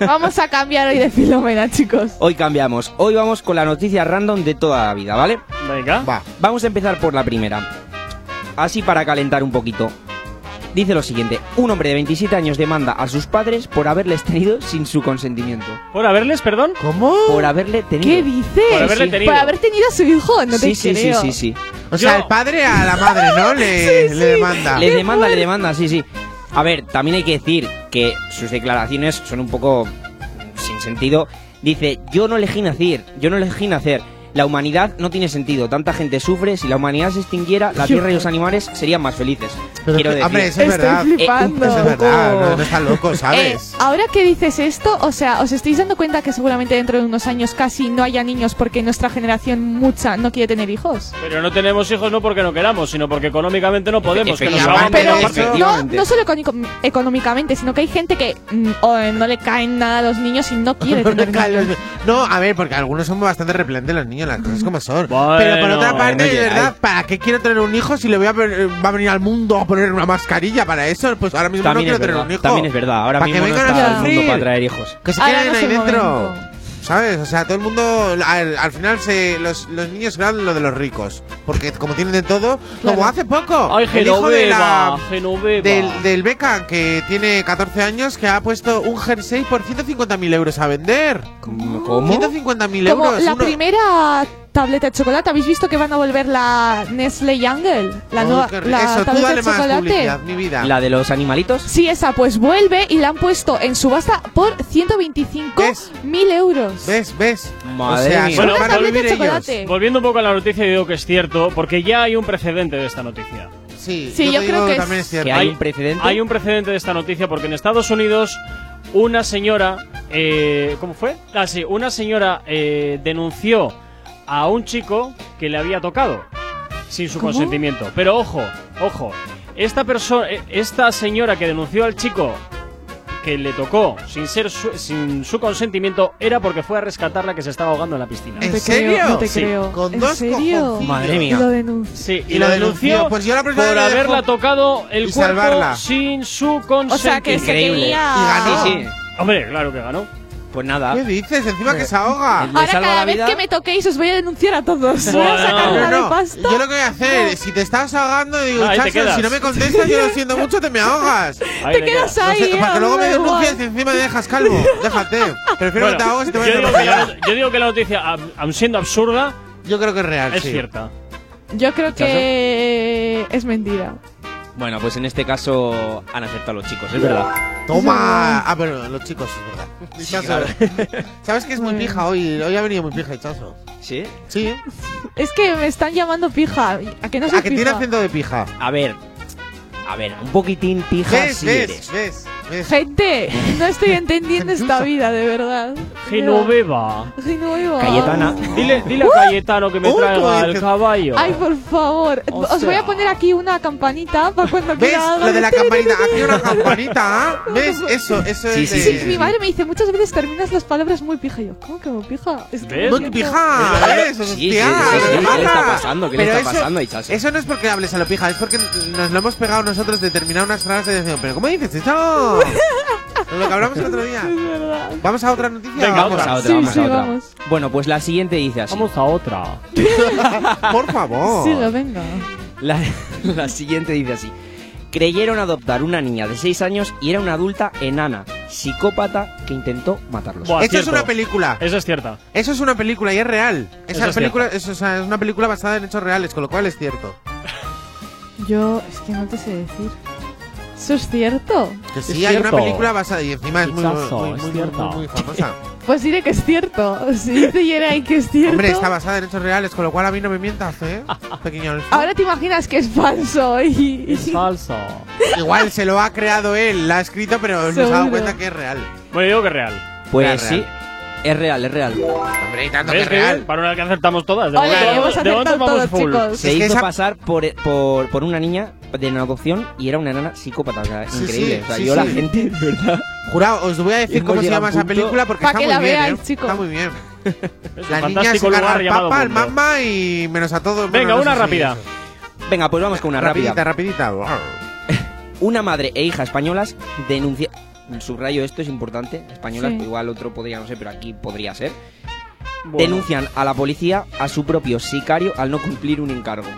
Vamos a cambiar hoy de Filomena, chicos. Hoy cambiamos. Hoy vamos con la noticia random de toda la vida, ¿vale? Venga. Va. Vamos a empezar por la primera. Así para calentar un poquito. Dice lo siguiente, un hombre de 27 años demanda a sus padres por haberles tenido sin su consentimiento. ¿Por haberles, perdón? ¿Cómo? Por haberle tenido. ¿Qué dices? Por haberle Sí. tenido. Por haber tenido a su hijo, no te sí, sí, sí, creo. sí, sí. O sea, Yo- el padre a la madre, ¿no? Le, Sí, le sí. demanda. Le demanda, le demanda, sí, sí. A ver, también hay que decir que sus declaraciones son un poco sin sentido. Dice, yo no elegí nacer, yo no elegí nacer. La humanidad no tiene sentido. Tanta gente sufre. Si la humanidad se extinguiera, la tierra y los animales serían más felices. Pero Quiero que- decir, hombre, eso es Estoy verdad. flipando. Eh, Eso es verdad, no, no está loco, Eh, ¿sabes? ahora que dices esto, o sea, ¿os estáis dando cuenta que seguramente dentro de unos años casi no haya niños porque nuestra generación mucha no quiere tener hijos? Pero no tenemos hijos no porque no queramos, sino porque económicamente no podemos. Que nos Pero no, no solo económicamente, sino que hay gente que mm, o, eh, no le caen nada a los niños y no quiere No, tener niños. no, a ver, porque algunos son bastante repelentes los niños, las cosas como son. Bueno, Pero por otra parte, bueno, de verdad. ¿para qué quiero tener un hijo si le voy a va a venir al mundo a poner una mascarilla para eso? Pues ahora mismo también, no quiero tener un hijo. también es verdad. Ahora ¿Para que mismo no está el mundo para traer hijos. Que se queden ahí dentro. momento. ¿Sabes? O sea, todo el mundo. Al, al final, se, los, los niños serán lo de los ricos. Porque como tienen de todo. Claro. Como hace poco. Ay, el hijo de la. Del, del Beckham, que tiene 14 años, que ha puesto un jersey por 150.000 euros a vender. ¿Cómo? 150.000 Como euros. la uno- primera tableta de chocolate, ¿habéis visto que van a volver la Nestle Jungle? La Oh, nueva la Eso, tú tableta dale de más chocolate. publicidad, mi vida. La de los animalitos. Sí, esa pues vuelve y la han puesto en subasta por 125 ¿Ves? mil euros. ¿Ves? ¿Ves? Madre o sea, mía. son Bueno, tableta de ellos. Volviendo un poco a la noticia, digo que es cierto, porque ya hay un precedente de esta noticia. Sí, Sí, yo creo que también es cierto. Que hay un precedente. Hay un precedente de esta noticia porque en Estados Unidos una señora, eh, ¿cómo fue? Ah, sí, una señora eh, denunció a un chico que le había tocado sin su consentimiento. Pero ojo, ojo, esta persona, eh, esta señora que denunció al chico que le tocó sin ser su, sin su consentimiento era porque fue a rescatarla que se estaba ahogando en la piscina. ¿En serio? No te sí. creo. ¿En serio? Madre mía. Y lo denunció. Sí, y, ¿Y lo denunció por haberla tocado el cuerpo sin su consentimiento. O sea, que Increíble. Se quería... Y ganó. Sí, sí. Hombre, claro que ganó. Pues nada. ¿Qué dices? Encima que se ahoga. Eh, Ahora cada vez que me toquéis os voy a denunciar a todos. Voy a sacar una de pasta. Yo lo que voy a hacer, si te estás ahogando, digo, Chacho, si no me contestas, yo lo siento mucho, te me ahogas. Te quedas ahí. sé, para que luego me denuncies y encima me dejas calvo. Déjate. Prefiero que te ahogues y te yo, vayas digo a que yo digo que la noticia, aun siendo absurda, Yo creo que es real, es sí. cierta. Yo creo que es mentira. Bueno, pues en este caso han acertado los chicos, es verdad. ¡Toma! Ah, pero los chicos, es verdad. Sí, claro. ¿Sabes que es muy pija hoy? Hoy ha venido muy pija Hichazo. ¿Sí? Sí. Es que me están llamando pija. ¿A que no soy ¿A que tiene acento de pija? A ver, a ver, un poquitín pija ¿Ves, sí ves, eres. ves? Es... Gente, no estoy entendiendo esta vida, de verdad. Genoveva. Genoveva. Cayetana. Dile, dile a uh, Cayetano que me traiga el caballo. Ay, por favor. O Os voy a poner aquí una campanita para cuando ¿Ves? Quiera lo de la campanita. Aquí una campanita, ¿ah? ¿Ves? Eso, eso sí, es. Sí, sí, mi madre me dice muchas veces terminas las palabras muy pija. Y yo, ¿cómo que muy pija? ¿Ves? Muy pija. ¿Ves? ¿Qué le está pasando? ¿Qué le está pasando, Ichazo? Eso no es porque hables a lo pija, es porque nos lo hemos pegado nosotros de terminar unas frases de decir, ¿pero cómo dices eso? Lo que hablamos el otro día. ¿Vamos a otra noticia? Venga, vamos a otra. Vamos a otra. Bueno, pues la siguiente dice así. Vamos a otra. Por favor. Sí, lo venga. La, siguiente dice así. Creyeron adoptar una niña de 6 años y era una adulta enana, psicópata, que intentó matarlos. Buah, es, una película. Eso es cierto. Eso es una película y es real. Esa eso película o sea, es una película basada en hechos reales, con lo cual es cierto. Yo es que no te sé decir. Eso es cierto. Que sí, es hay cierto. una película basada y encima es, muy, muy, muy, es muy, muy famosa. Pues diré que es cierto. Si dice Yeray que es cierto. Hombre, está basada en hechos reales, con lo cual a mí no me mientas, ¿eh? Pequeño. Ahora te imaginas que es falso. Y... Es falso. Igual se lo ha creado él, la ha escrito, pero nos ha dado cuenta que es real. Bueno, digo que es real. Pues real, sí. Real. Es real, es real. Hombre, y tanto que es real. Para una que acertamos todas. De Oye, momento, hemos de todos, full. chicos. Se hizo pasar por, por, por una niña de la adopción y era una nana psicópata. O sea, sí, increíble. Sí, o sea, sí, yo la gente, verdad. Jurado, os voy a decir cómo se llama esa película porque está, que muy la bien, veáis, eh. chicos. está muy bien. La niña se agarra al papá, al mamá y menos a todos. Venga, bueno, no una rápida. Si Venga, pues vamos con una rápida. Rapidita, rapidita. una madre e hija españolas denuncia. Subrayo esto, es importante. Españolas, igual otro podría, no sé, pero aquí podría ser. Bueno. Denuncian a la policía a su propio sicario al no cumplir un encargo.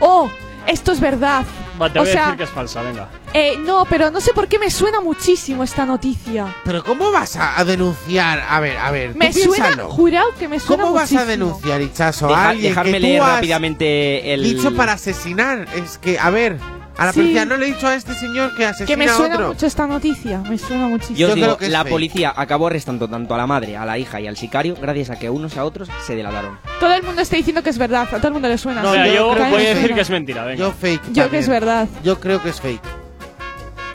¡Oh! esto es verdad. O voy sea, a decir que es falsa, venga. Eh, no, pero no sé por qué me suena muchísimo esta noticia. Pero ¿cómo vas a, denunciar? A ver, a ver, Me suena, jurado que me suena ¿Cómo vas a denunciar, Hichazo? a alguien que dejarme leer rápidamente el. dicho para asesinar. Es que, a ver, a la sí. policía no le he dicho a este señor que asesina Que me suena otro. mucho esta noticia, me suena muchísimo. Yo, Yo digo, creo que la policía acabó arrestando tanto a la madre, a la hija y al sicario gracias a que unos a otros se delataron. Todo el mundo está diciendo que es verdad, a todo el mundo le suena. No, yo, yo voy a decir que es mentira, venga. Yo fake. Yo que es verdad. Yo creo que es fake.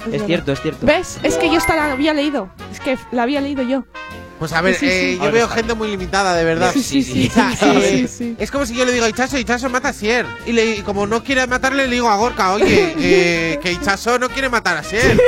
Es, es cierto, es cierto. ¿Ves? Es que yo esta la había leído. Es que la había leído yo. Pues a ver, eh, yo veo gente muy limitada, de verdad. Sí, eh, sí, sí. Es como si yo le digo a Ichazo, Ichazo mata a Sier. Y, le, y como no quiere matarle, le digo a Gorka, oye, eh, que Ichazo no quiere matar a Sier.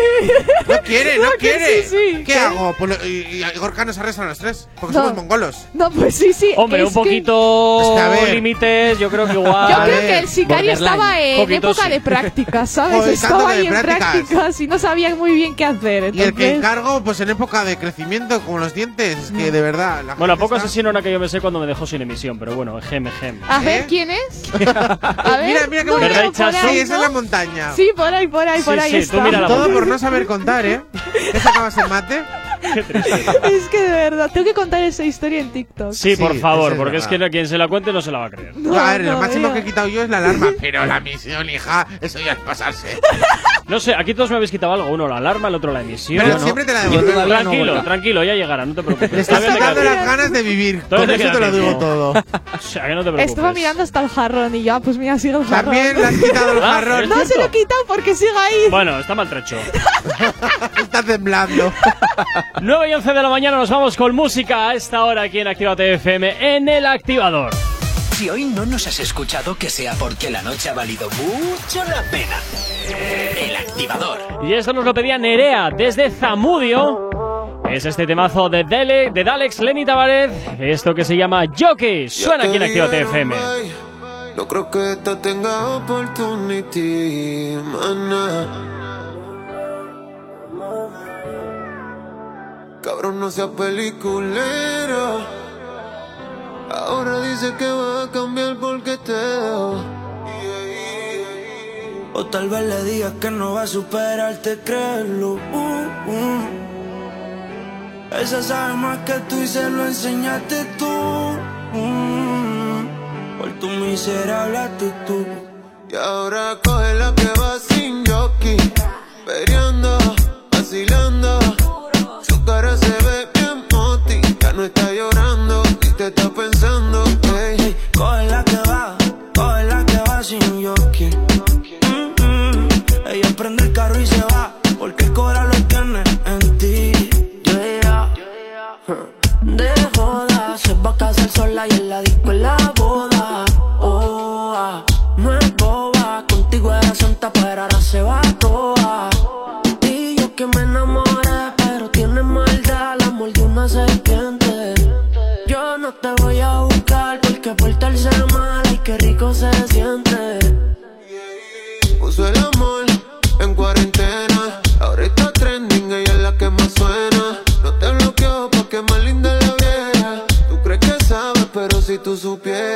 No quiere, no, no quiere. ¿Qué, ¿Qué hago? Pues, y, Gorka nos arresta a los tres, porque somos mongolos. No, pues sí, sí. Hombre, un poquito que... límites, yo creo que igual. Yo creo que el sicario estaba en época de prácticas, ¿sabes? Joder, estaba ahí en prácticas. y no sabía muy bien qué hacer. Y el que encargo, pues en época de crecimiento, como los dientes antes, que de verdad. la Bueno, ¿a poco está- asesino era que yo me sé cuando me dejó sin emisión, pero bueno, gem, gem. A ver, ¿Eh? ¿quién es? A ver, Mira, mira qué bonito. Sí, esa es la montaña. Sí, por ahí, por ahí, Sí, por ahí sí, tú mira la Todo por no saber contar, ¿eh? ¿Qué sacabas el mate? Es que de verdad, tengo que contar esa historia en TikTok. Sí, Sí, por favor, es porque es que no- quien se la cuente no se la va a creer. No, a ver, no, lo máximo que he quitado yo es la alarma. Pero la misión, hija, eso ya es pasarse. No sé, aquí todos me habéis quitado algo. Uno la alarma, el otro la emisión. Pero siempre te la devuelvo. Tranquilo, no tranquilo, tranquilo, ya llegará, no te preocupes. Le estás sacando las ganas de vivir. Con eso te lo digo todo. O sea, que no te preocupes. Estuve mirando hasta el jarrón y yo, pues mira, sigue el jarrón. También le has quitado el ah, jarrón. No, se lo he quitado porque sigue ahí. Bueno, está maltrecho. está temblando. 9 y 11 de la mañana nos vamos con música a esta hora aquí en Activate FM en el activador. Si hoy no nos has escuchado, que sea porque la noche ha valido mucho la pena. El activador. Y esto nos lo pedía Nerea desde Zamudio. Es este temazo de, Dele, de Dalex Lenny Tavares. Esto que se llama Jockey. Suena aquí en Activa TFM. No creo que te tenga opportunity, maná. Cabrón, no seas peliculero. Ahora dice que va a cambiar porque te dejo. O tal vez le digas que no va a superarte, créelo. Uh, uh. Esa sabe más que tú y se lo enseñaste tú. Uh, por tu miserable actitud. Y ahora coge la que va sin jockey, peleando, vacilando.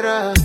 better.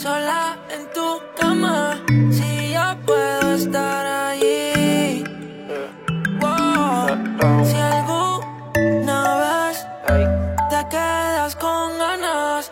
Sola en tu cama. Si yo puedo estar allí. Wow. Si alguna vez te quedas con ganas,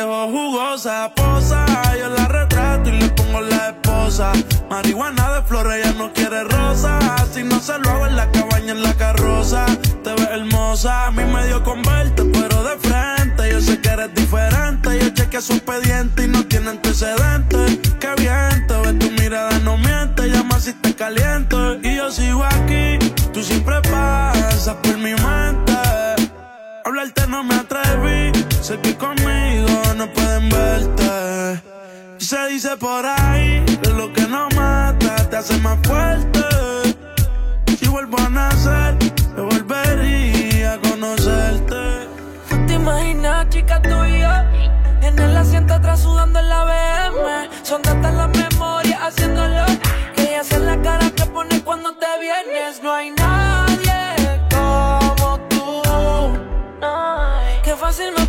dejo jugosa. Posa, yo la retrato y le pongo la esposa. Marihuana de flores, ella no quiere rosa. Si no se lo hago en la cabaña, en la carroza. Te ves hermosa, a mí me dio con verte, pero de frente. Yo sé que eres diferente. Yo chequeé su expediente y no tiene antecedentes. Qué bien, te ves tu mirada, no miente. Llama si te caliento. Y yo sigo aquí, tú siempre pasas por mi mente. Sé que conmigo no pueden verte. Y se dice por ahí que lo que no mata te hace más fuerte. Si vuelvo a nacer, me volvería a conocerte. ¿Tú te imaginas, chica, tú y yo? En el asiento atrás sudando en la BM. Son tantas las memorias haciéndolo. Que ella hace la cara que pone cuando te vienes. No hay nadie como tú. Qué fácil me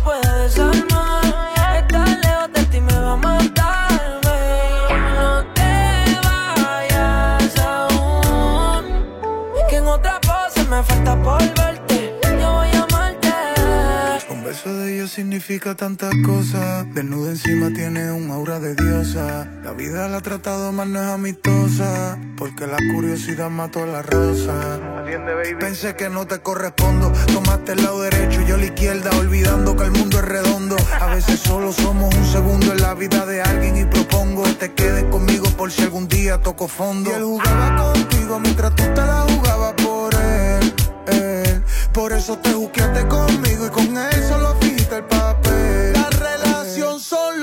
pose me falta por verte. Yo voy a amarte. Un beso de ellos significa tantas cosas. Desnuda encima tiene un aura de diosa. La vida la ha tratado mal, no es amistosa. Porque la curiosidad mató a la rosa. Pensé que no te correspondo. Tomaste el lado derecho y yo la izquierda. Olvidando que el mundo es redondo. A veces solo somos un segundo en la vida de alguien. Y propongo que te quedes conmigo por si algún día toco fondo. Y él jugaba contigo mientras tú te la jugabas. Por eso te juqueaste conmigo y con eso lo fijiste el papel. La relación son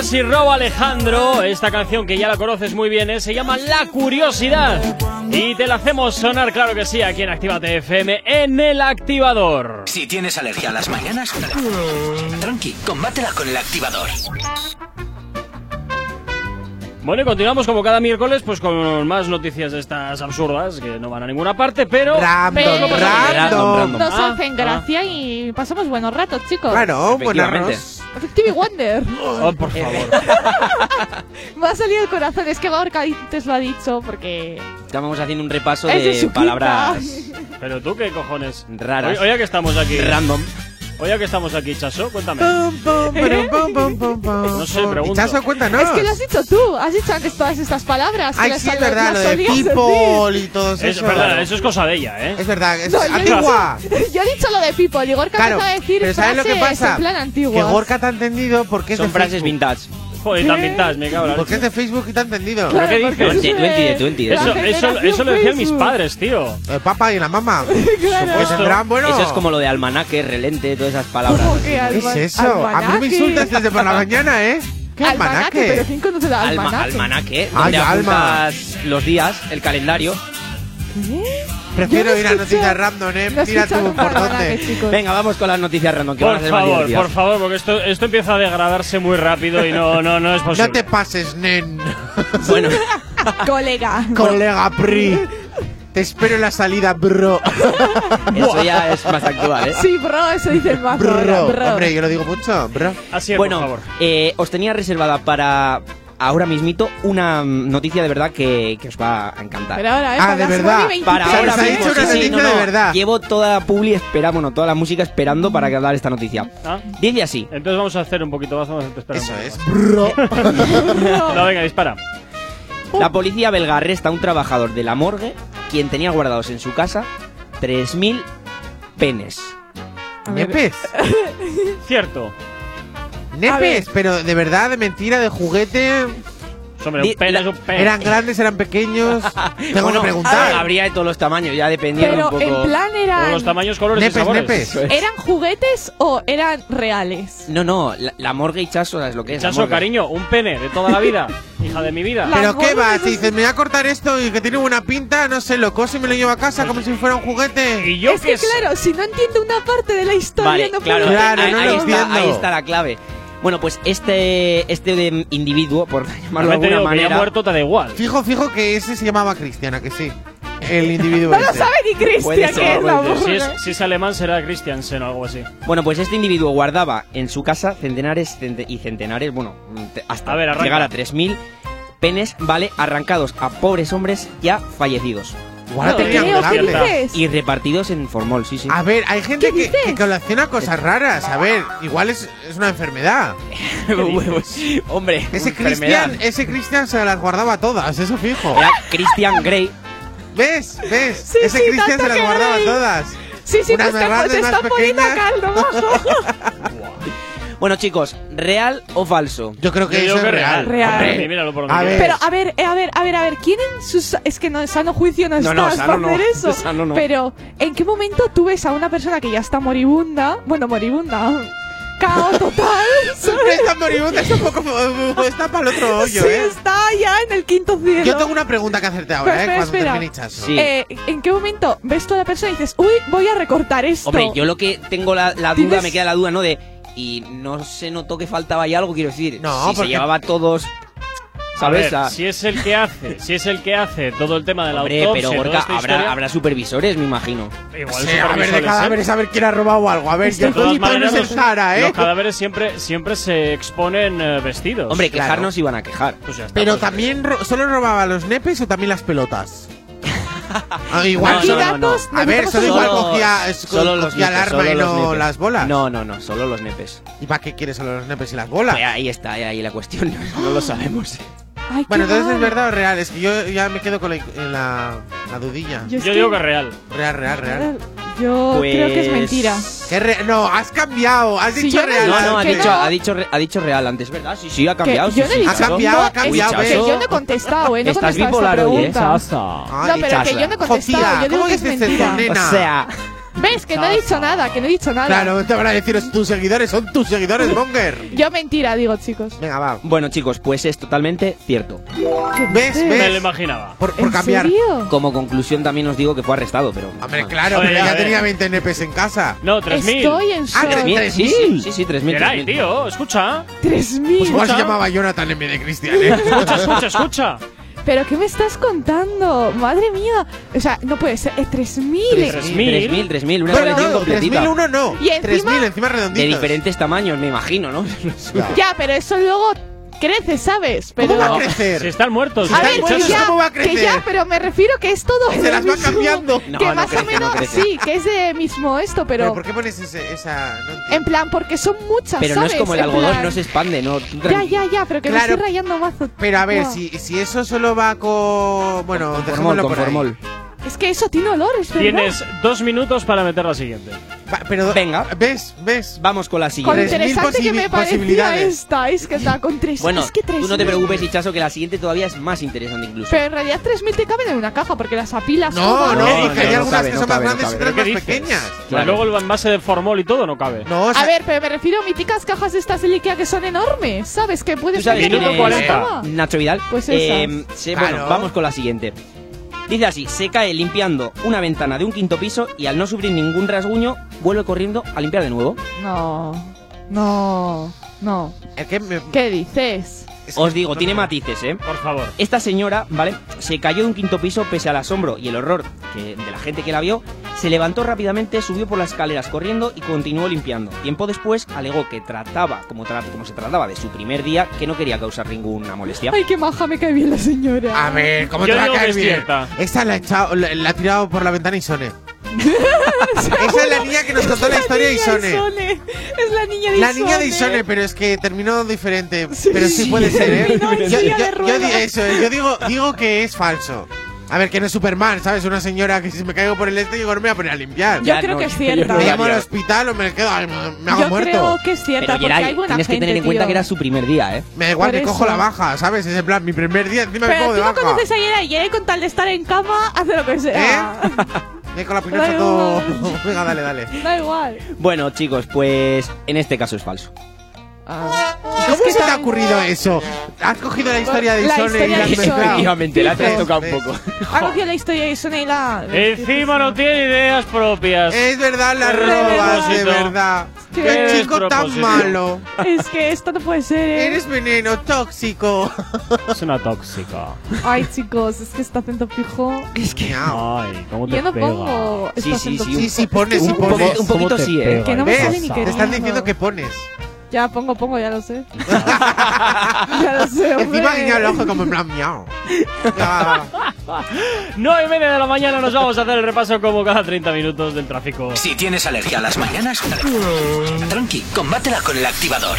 Mike Towers y Rob Alejandro. Esta canción que ya la conoces muy bien ¿eh? se llama La Curiosidad. Y te la hacemos sonar, claro que sí, aquí en Actívate FM en el activador. Si tienes alergia a las mañanas, tranqui, combátela con el activador. Bueno, y continuamos como cada miércoles, pues con más noticias de estas absurdas que no van a ninguna parte, pero. Random, pero lo pasamos bien. random. Random. Nos Ah, hacen ah. gracia y pasamos buenos ratos, chicos. Claro, buen Efectivamente. Stevie Wonder. Oh, por favor. Me ha salido el corazón. Es que Gorka antes lo ha dicho porque. Estábamos haciendo un repaso Es de de palabras Pero tú, ¿qué cojones? raras. Ya que estamos aquí. Random. Ya que estamos aquí, Chaso, cuéntame. Pum, pum, pero pum, pum, pum, pum. No sé, pregunto. Chaso, cuéntanos. Es que lo has dicho tú. Has dicho antes todas estas palabras. que Ay, sí, es verdad, lo de people y todo Es eso. verdad, eso es cosa de ella, ¿eh? Es verdad, es No, antigua. Yo he dicho lo de people y Gorka Claro, empezó a decir pero ¿sabes lo que frases pasa? en plan Que antiguas. Gorka te ha entendido porque es Son frases vintage. Joder, tan vintage, me cago en la Porque es leche. de Facebook y te ha entendido. ¿Pero qué dices? Tú entiendes, tú entiendes. Eso, eso, eso lo decían mis padres, tío. El papá y la mamá. Claro. Tendrán, bueno. Eso es como lo de almanaque, relente, todas esas palabras. ¿Cómo que ¿Qué es eso? A mí me almanaque? insultas desde por la mañana, ¿eh? ¿Qué Almanaque, almanaque? pero ¿quién conoce Alma- almanaque? almanaque, Ay, donde alma. apuntas los días, el calendario. ¿Qué? Prefiero ir a noticias random, ¿eh? no Mira tú por dónde. Venga, vamos con las noticias random, que van a Por ser más favor, por favor, porque esto, esto empieza a degradarse muy rápido y no, no, no es posible. No te pases, nen. Bueno, Colega. Colega Pri. Te espero en la salida, bro. eso ya es más actual, ¿eh? Sí, bro, eso dice el mazo. Bro. bro. Hombre, yo lo digo mucho, bro. Así es, bueno, por favor. eh, os tenía reservada para ahora mismito una mm, noticia de verdad que, que os va a encantar. Pero ahora, ¿eh? Ah, para de verdad. 9 y 23. Para ahora ha mismo, dicho una sí, sí, noticia no, de no. verdad. Llevo toda la publi espera, bueno, toda la música esperando para que dar esta noticia. Ah, Dice así. Entonces vamos a hacer un poquito más, vamos a esperar Eso es. No, venga, dispara. La policía belga arresta a un trabajador de la morgue quien tenía guardados en su casa 3.000 penes. Nepes. Cierto. Nepes, pero de verdad, de mentira, de juguete. Hombre, un es un pene. Eran grandes, eran pequeños. Tengo Bueno, que preguntar. Habría de todos los tamaños, ya dependiendo Pero un poco. en plan Todos eran. los tamaños, colores y Nepes, sabores. nepes. ¿Eran juguetes o eran reales? No, no, la, la morgue y chaso es lo que es. Chaso, cariño, un pene de toda la vida. Hija de mi vida. La- Pero qué va, si dices, me voy a cortar esto y que tiene buena pinta, no sé, lo coso y me lo llevo a casa como si fuera un juguete. Y yo es que claro, si no entiendo una parte de la historia, Vale, no claro, puedo. Claro, ahí, no ahí lo está, entiendo. ahí está la clave. Bueno, pues este, este individuo, por llamarlo de alguna digo que ya manera, muerto te da igual. Fijo, fijo que ese se llamaba Cristiana, que sí. El individuo No lo ese. sabe ni Cristian, que es la. Si es, si es alemán será Christiansen o algo así. bueno, pues este individuo guardaba en su casa centenares cente- y centenares, bueno, hasta A ver, arranca. llegar a 3.000 penes, ¿vale? Arrancados a pobres hombres ya fallecidos. Igual No te tenían creo, ¿qué grandes. dices? Y repartidos en formol, sí, sí. A ver, hay gente ¿Qué que, que colecciona cosas raras. A ver, igual es, es una enfermedad. Hombre, Ese enfermedad. Cristian, ese Cristian se las guardaba todas, eso fijo. Era Christian Grey. ¿Ves? ¿Ves? Sí, ese sí, Cristian tanto se las que guardaba hay. todas. Sí, sí, Unas pues te, grandes, te más está poniendo a pequeñas. caldo. Bueno, chicos, ¿real o falso? Yo creo que Yo eso digo es que real. real. Hombre, míralo por donde A quieras. ver. Pero, a ver, eh, a ver, a ver, a ver, ¿quién en sus... Es que no, en sano juicio no, No, estás no, sano para no. hacer eso. Sano no. Pero, ¿en qué momento tú ves a una persona que ya está moribunda? Bueno, moribunda. Cao total. Está moribunda, está un poco. Está para el otro hoyo, sí, ¿eh? está ya en el quinto cielo. Yo tengo una pregunta que hacerte ahora, Pero ¿eh? espera, Cuando espera. termine Chaso. Sí. Eh, ¿En qué momento ves tú a la persona y dices, uy, voy a recortar esto? Hombre, yo lo que tengo la, la duda, ¿Tienes- me queda la duda, ¿no? De. Y no se notó que faltaba ahí algo, quiero decir. No, si se porque- llevaba todos. A si es el que hace, si es el que hace todo el tema de la Hombre, autopsia pero Gorka, habrá, habrá supervisores, me imagino. igual a ver, de supervisores, ¿eh? cadáveres a ver quién ha robado algo. A ver, yo no es ¿eh? los cadáveres siempre, siempre se exponen eh, vestidos. Hombre, claro. quejarnos iban a quejar. Pues ya está, Pero pues, también ro- solo robaba los nepes o también las pelotas. Ah, igual No, solo- no, no. A ver, solo igual cogía, es- solo los cogía el nepes, arma y los no nepes. las bolas. No, no, no, solo los nepes. ¿Y para qué quieres solo los nepes y las bolas? Pues ahí está, ahí la cuestión, no lo sabemos. Ay, Bueno, entonces es mal. verdad o real. Es que yo ya me quedo con la, la, la dudilla. Yo es Yo que- digo que es real. Real, real, real. Yo creo que es Pues- mentira. ¿Qué re- no, has cambiado. Has Si dicho real. No, no, ha dicho, no. ha, dicho, ha dicho real antes, ¿verdad? Sí, sí, ha cambiado. Sí, yo no he sí, dicho- Ha cambiado, ha cambiado, es que yo no he contestado, ¿eh? No Estás bipolar hoy, ¿eh? pregunta. No, pero que yo no he contestado. Yo digo ¿cómo que es dices eso, mentira. nena? O sea, ¿Ves? Que no he dicho nada, que no he dicho nada. Claro, te van a decir tus seguidores, son tus seguidores, Monger. Yo mentira, digo, chicos. Venga, va. bueno, chicos, pues es totalmente cierto. ¿Ves? dices? Me lo ¿Ves? imaginaba. Por, por ¿En cambiar. serio? Como conclusión también os digo que fue arrestado, pero... Hombre, claro, Oye, pero ya ver. tenía 20 nepes en casa. No, 3.000. Estoy en Ah, shock. 3.000. ¿3.000? Sí, sí, sí, sí, 3.000. Geray, 3.000. tío, escucha. 3.000. Pues igual se Escucha. llamaba Jonathan en vez de Cristian, ¿eh? Escucha, escucha, escucha. ¿Pero qué me estás contando? Madre mía. O sea, no puede ser. Eh, 3.000. 3.000. 3.000, 3.000, una Bueno, colección no, completita. 3.001 no. Y encima- 3.000 encima De redonditos. diferentes tamaños, me imagino, ¿no? Ya, pero eso luego crece, ¿sabes? Pero... ¿Cómo va a Si crecer? están muertos. A ¿están ver, que muertos, ya, ¿cómo va a que crecer? ya, pero me refiero que es todo. Se las va mismo- cambiando. No, que no más crece, o menos no sí, que es de mismo esto, ¿Pero pero, por qué pones ese- esa...? En plan, porque son muchas, Pero no es ¿sabes? como el En algodón, plan- no se expande, ¿no? Ya, ya, ya, pero que Claro. me estoy rayando mazo. Pero a ver, si, si eso solo va con... Bueno, Con formol, dejémoslo con formol. Es que eso tiene olor, es verdad. Tienes dos minutos para meter la siguiente. Va, pero, Venga. ¿Ves? ¿Ves? Vamos con la Con siguiente. 3.000 interesante que me parecía posibilidades. esta, es que está con tres. Bueno, es que tú no te 3.000. preocupes, Hichazo, que la siguiente todavía es más interesante incluso. Pero en realidad 3.000 te caben en una caja porque las apilas No, todo. no, No, porque hay no, algunas cabe, que no son cabe, más no grandes y cabe. otras ¿Qué más dices? pequeñas. Claro. Luego el envase de formol y todo no cabe. No, o sea, A ver, pero me refiero a míticas cajas de estas de Ikea que son enormes, ¿sabes? Que puedes ¿Tú sabes meter quién una es 40. cama. Nacho Vidal? Pues esas. Eh, se- Claro. Bueno, vamos con la siguiente. Dice así, se cae limpiando una ventana de un quinto piso y al no sufrir ningún rasguño, vuelve corriendo a limpiar de nuevo. No, no, no. es que me- ¿Qué dices? Os digo, tiene matices, ¿eh? Por favor. Esta señora, ¿vale? Se cayó de un quinto piso pese al asombro y el horror que- de la gente que la vio. Se levantó rápidamente, subió por las escaleras corriendo y continuó limpiando. Tiempo después alegó que trataba, como, tra- como se trataba de su primer día, que no quería causar ninguna molestia. Ay, qué maja me cae bien la señora. A ver, ¿cómo Yo te va a caer bien? Esta la ha, echado, la, la ha tirado por la ventana Isone. Esa es la niña que nos contó la historia de Isone. Es la niña de La niña de Isone. Isone, pero es que terminó diferente. Sí, pero sí, sí, puede ser, ¿eh? Yo, yo- yo eso, es, yo digo, digo que es falso. A ver, que no es Superman, ¿sabes? Una señora que si me caigo por el este, yo me voy a poner a limpiar. Yo Ya, creo no, que es yo- yo cierta. no Me llamo al hospital o me quedo, me, me hago Yo muerto. creo que es cierta Pero porque Geray, hay buena tienes que gente, tener en cuenta tío. que era su primer día, ¿eh? Me da igual que cojo la baja, ¿sabes? Es en plan, mi primer día, encima me Pero pongo tú de no baja. conoces a Yeray. Yeray con tal de estar en cama hace lo que sea. Eh, con la pinocha Da todo. igual. Venga, dale, dale. Da igual. Bueno, chicos, pues en este caso es falso. ¿Cómo se te ha ocurrido eso? ¿Has cogido la historia de Isone y la has mezclado? Efectivamente, la has tocado un poco. Ha cogido la historia de Isone y la. Encima no tiene ideas propias. Es verdad, la robas, de verdad. Qué Qué chico tan malo. Es que esto no puede ser. ¿eh? Eres veneno tóxico. Es una tóxica. Ay, chicos, es que este acento fijo. Es que. Ay, ¿cómo te Yo no pega? pongo Sí, sí, acento sí, fijo. Sí, sí, pones, sí, Un poco- pones. un poquito ¿Cómo te sí, ¿eh? pega? Que no me ¿Ves? sale ni Te queriendo. están diciendo que pones. Ya, pongo, pongo, ya lo sé. ya lo sé, hombre. Encima guiñado el ojo como en plan miau. Ya, va, va. 9 y media de la mañana nos vamos a hacer el repaso como cada 30 minutos del tráfico. Si tienes alergia a las mañanas, tranqui, combátela con el activador.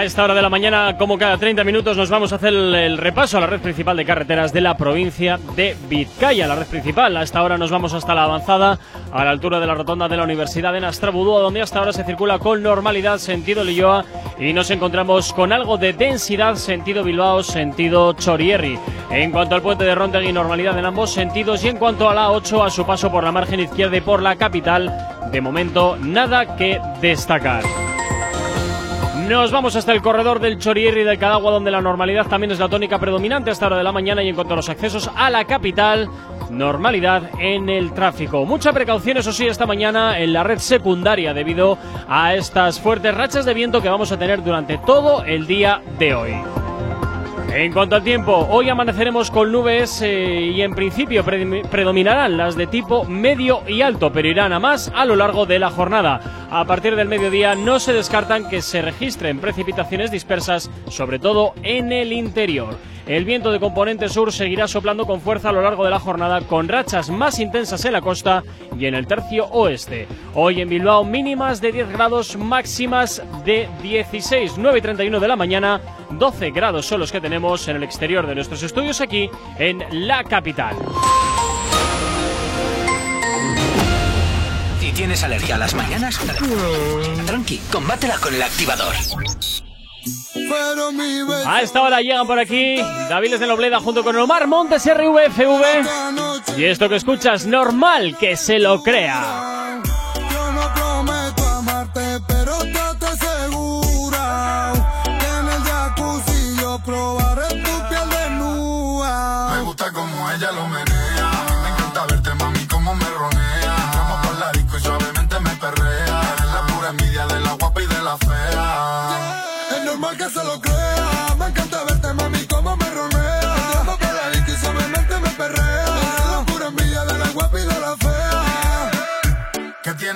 A esta hora de la mañana, como cada 30 minutos, nos vamos a hacer el, repaso a la red principal de carreteras de la provincia de Vizcaya. La red principal, a esta hora nos vamos hasta la avanzada, a la altura de la rotonda de la Universidad de Nastrabudúa, donde hasta ahora se circula con normalidad sentido Lilloa y nos encontramos con algo de densidad sentido Bilbao, sentido Chorierri. En cuanto al puente de Rontegui, normalidad en ambos sentidos y en cuanto a la 8, a su paso por la margen izquierda y por la capital, de momento nada que destacar. Nos vamos hasta el corredor del Chorierri y del Cadagua, donde la normalidad también es la tónica predominante hasta hora de la mañana y en cuanto a los accesos a la capital, normalidad en el tráfico. Mucha precaución, eso sí, esta mañana en la red secundaria debido a estas fuertes rachas de viento que vamos a tener durante todo el día de hoy. En cuanto al tiempo, hoy amaneceremos con nubes eh, y en principio pre- predominarán las de tipo medio y alto, pero irán a más a lo largo de la jornada. A partir del mediodía no se descartan que se registren precipitaciones dispersas, sobre todo en el interior. El viento de componente sur seguirá soplando con fuerza a lo largo de la jornada, con rachas más intensas en la costa y en el tercio oeste. Hoy en Bilbao mínimas de 10 grados, máximas de 16, 9 y 31 de la mañana, 12 grados son los que tenemos en el exterior de nuestros estudios aquí en la capital. Si tienes alergia a las mañanas, tranqui, combátela con el activador. A esta hora llegan por aquí Daviles de Nobleda junto con Omar Montes RVFV. Y esto que escuchas, normal que se lo crea.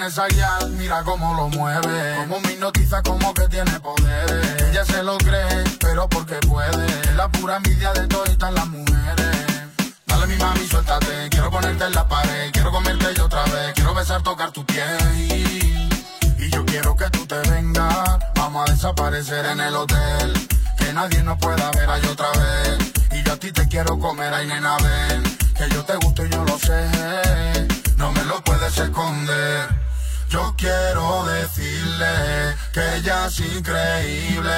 Esa guial, mira cómo lo mueve. Como me hipnotiza, como que tiene poderes. Ella se lo cree, pero porque puede. La pura envidia de todas las mujeres. Dale mi mami, suéltate. Quiero ponerte en la pared. Quiero comerte yo otra vez. Quiero besar, tocar tu piel. Y yo quiero que tú te vengas. Vamos a desaparecer en el hotel. Que nadie nos pueda ver ahí otra vez. Y yo a ti te quiero comer, ay nena, ven. Que yo te gusto y yo lo sé. No me lo puedes esconder. Yo quiero decirle que ella es increíble,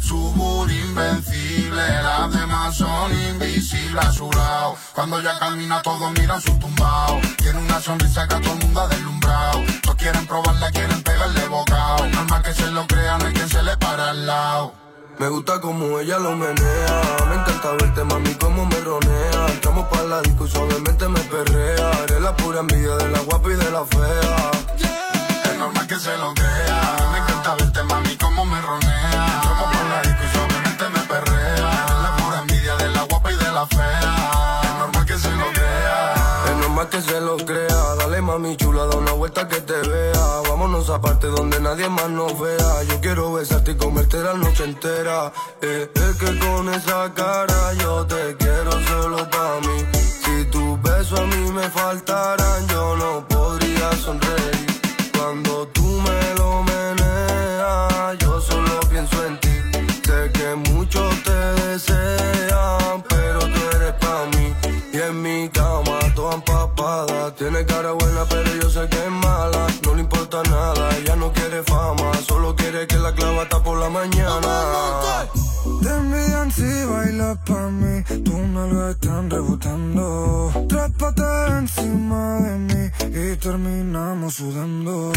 su invencible, las demás son invisibles a su lado. Cuando ella camina todos miran su tumbao, tiene una sonrisa que a todo el mundo ha deslumbrado. Todos quieren probarla, quieren pegarle bocao. Normal que se lo crean, no hay quien se le para al lado. Me gusta como ella lo menea. Me encanta verte, mami, como me ronea. Entramos pa' la disco y suavemente me perrea. Eres la pura envidia de la guapa y de la fea. Se lo crea. Me encanta verte, mami, como me ronea. Entramos por la disco y suavemente me perrea. La pura envidia de la guapa y de la fea. Es normal que se lo crea. Es normal que se lo crea. Dale, mami chula, da una vuelta que te vea. Vámonos aparte donde nadie más nos vea. Yo quiero besarte y comerte la noche entera. Eh, es que con esa cara yo te quiero solo pa' mí. Si tus besos a mí me faltaran, yo no podría sonreír. Cuando me lo meneas, yo solo pienso en ti. Sé que muchos te desean, pero tú eres pa' mí. Y en mi cama, toda empapada. Tiene cara buena, pero yo sé que es mala. No le importa nada, ella no quiere fama. Solo quiere que la clava hasta por la mañana. Te envidian si bailas pa' mí. Tus nalgas están rebotando. Trépate encima de mí y terminamos sudando.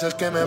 Veces que me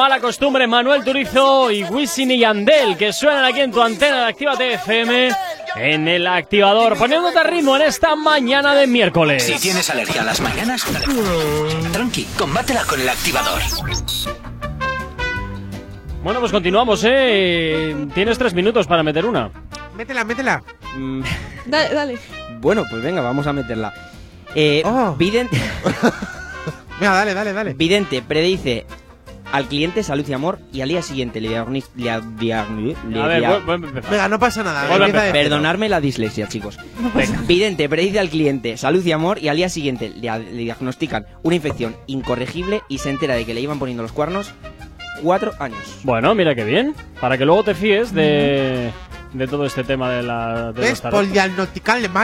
mala costumbre, Manuel Turizo y Wisin y Yandel, que suenan aquí en tu antena de Actívate FM en el activador, poniéndote a ritmo en esta mañana de miércoles. Si tienes alergia a las mañanas, tranqui, combátela con el activador. Bueno, pues continuamos, ¿eh? Tienes tres minutos para meter una. Métela, métela. Mm, Dale, dale. bueno, pues venga, vamos a meterla. Eh, Vidente. Venga, dale, dale, dale. Vidente predice al cliente salud y amor y al día siguiente le diagnostiza. Le diagni- le A ver, dia- vu- vuelve a empezar. Venga, no pasa nada. Vuelve. Perdonarme la dislexia, chicos. Vidente predice al cliente salud y amor y al día siguiente le, le diagnostican una infección incorregible y se entera de que le iban poniendo los cuernos cuatro años. Bueno, mira qué bien. Para que luego te fíes de, de todo este tema de la. De ¿Ves? los tarot. Polidiagnosticable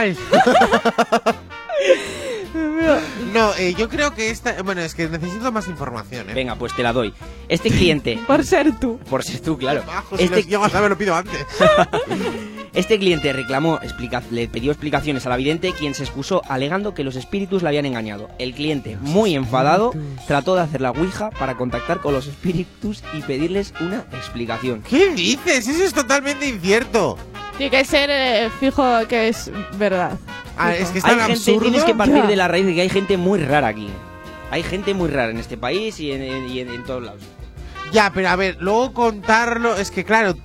no, eh, yo creo que esta. Bueno, es que necesito más información, ¿eh? Venga, pues te la doy. Este cliente, Por ser tú. por ser tú, claro. Bajo, si Este, los llego a saber, lo pido antes. este cliente reclamó, explica- le pidió explicaciones a la vidente, quien se excusó alegando que los espíritus le habían engañado. El cliente, muy enfadado, trató de hacer la ouija para contactar con los espíritus y pedirles una explicación. ¿Qué dices? Eso es totalmente incierto. Tiene que ser eh, fijo que es verdad. Ah, es que es Hay gente, absurdo. tienes que partir Ya. de la raíz de que hay gente muy rara aquí. Hay gente muy rara en este país y en, en- y en- en todos lados. Ya, pero a ver, luego contarlo, es que claro,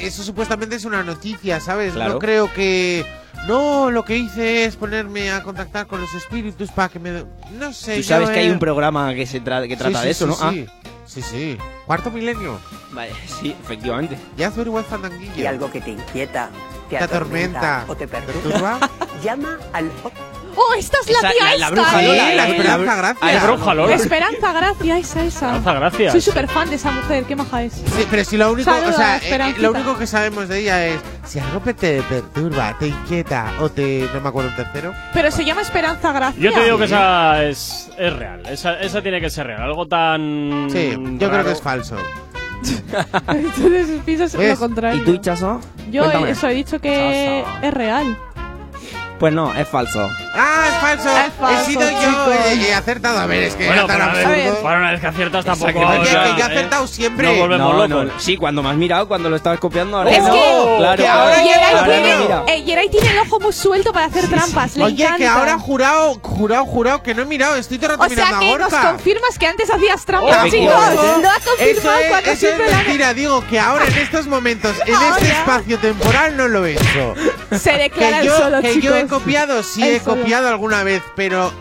eso supuestamente es una noticia, ¿sabes? Claro. No creo que... No, lo que hice es ponerme a contactar con los espíritus para que me... No sé. Tú sabes yo, que hay un programa que se tra- que trata sí, de eso, sí, ¿no? Sí. sí, sí. Cuarto milenio. Ah, vale, sí, efectivamente. Ya es igual fandanguillo. Y algo que te inquieta, te, Te atormenta, o te perturba, ¿Perturba? llama al ¡Oh, esta es la tía la- la esta! bruja ¿eh? Lola, la la- Esperanza Gracia. La bruja Lola. Esperanza Gracia, esa, esa. Esperanza Gracia. Soy súper fan de esa mujer, qué maja es. Sí, pero si lo único, Saludos, o sea, eh, lo único que sabemos de ella es si algo te perturba, te inquieta o te no me acuerdo un tercero. Pero se llama Esperanza Gracia. Yo te digo que esa es, es real. Esa, esa tiene que ser real. Algo tan. Sí, yo creo que es falso. Entonces piensas ¿Ves? lo contrario. ¿Y tú, Chaso? Yo Cuéntame. eso he dicho que es real. Pues no, es falso. Ah, es falso. Es falso, He sido yo chicos. eh, he acertado. A ver, es que Bueno, era tan pero a ver, absurdo. para una vez que aciertas tampoco. Oye, o sea, que yo he ¿eh? acertado siempre. No volvemos No, locos. no, sí, cuando me has mirado, cuando lo estabas copiando, ahora Es no. que- claro, que ahora ahora, tiene, eh, tiene el ojo muy suelto para hacer trampas. Le Oye, que ahora jurado, jurado, jurado que no he mirado. Estoy todo el rato O sea que nos confirmas que antes hacías trampas, Oh, chicos. Lo ha Eso confirmado es, cuando eso es siempre la mentira, digo que ahora en estos momentos, en este espacio temporal no lo he hecho. se declara Que yo, solo, que yo he copiado, sí he solo. Copiado alguna vez, pero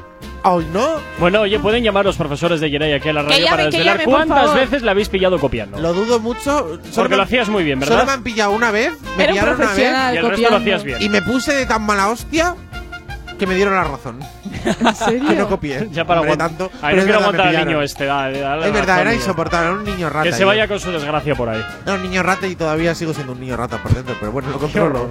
hoy no. Bueno, oye, pueden llamar los profesores de Yeray aquí a la radio llamen, para desvelar llamen, por cuántas veces la habéis pillado copiando. Lo dudo mucho. Solo Porque me- lo hacías muy bien, Solo me ¿verdad? han pillado una vez, me Era un pillaron una vez Y el resto lo copiando. hacías bien. y me puse de tan mala hostia que me dieron la razón. ¿En serio? Que no copié. Ya para Hombre, aguantar. tanto. Ay, pero no es quiero aguantar al niño este. dale, dale Es verdad, razón, era insoportable, era un niño rata. Que se yo. vaya con su desgracia por ahí. Era un niño rata y todavía sigo siendo un niño rata por dentro, pero bueno, lo controlo.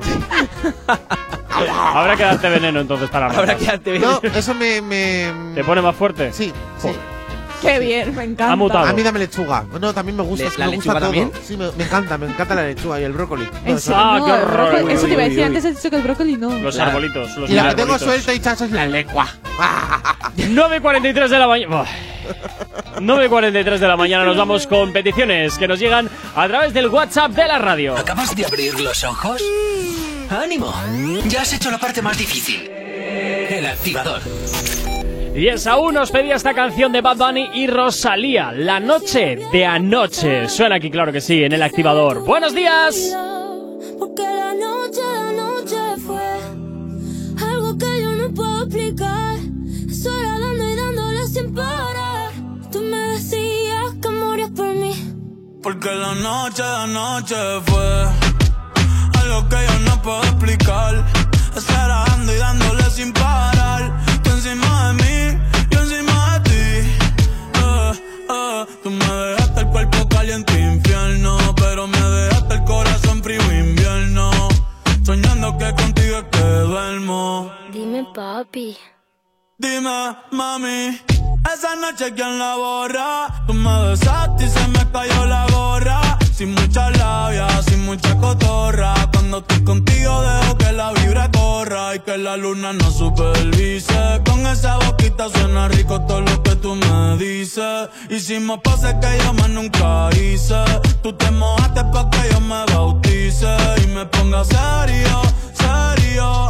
Habrá que darte veneno entonces para Habrá ratas. que darte No, eso me. me ¿Te pone más fuerte? sí, sí. Qué bien, me encanta. Ha mutado. A mí dame lechuga. No, también me gusta. ¿Le- es que la me gusta lechuga todo. también? Sí, me, me encanta, me encanta la lechuga y el brócoli. No, eso Ah, no, qué el horror. brócoli- Uy, Eso te iba a uy, decir, uy. antes has dicho que el brócoli no. Los Claro. arbolitos. Los Y la que tengo arbolitos. suelto y es la lengua. 9.43 de la mañana. 9.43 de la mañana nos vamos con peticiones que nos llegan a través del WhatsApp de la radio. ¿Acabas de abrir los ojos? ¡Ánimo! Ya has hecho la parte más difícil. El activador. Y es aún nos pedía esta canción de Bad Bunny y Rosalía, La Noche de Anoche. Suena aquí, claro que sí, en el activador. ¡Buenos días! Porque la noche de anoche fue algo que yo no puedo explicar. Eso era dando y dándole sin parar. Tú me decías que morías por mí. Porque la noche de anoche fue algo que yo no puedo explicar. Estar dando y dándole sin parar. Encima de mí, yo encima de ti. Eh, eh, tú me dejaste el cuerpo caliente infierno, pero me dejaste el corazón frío invierno. Soñando que contigo es que duermo. Dime, papi. Dime, mami, esa noche quién la borra. Tú me besaste y se me cayó la gorra. Sin mucha labia, sin mucha cotorra. Cuando estoy contigo dejo que la vibra y que la luna no supervise. Con esa boquita suena rico todo lo que tú me dices. Hicimos poses que yo más nunca hice. Tú te mojaste pa' que yo me bautice y me ponga serio, serio.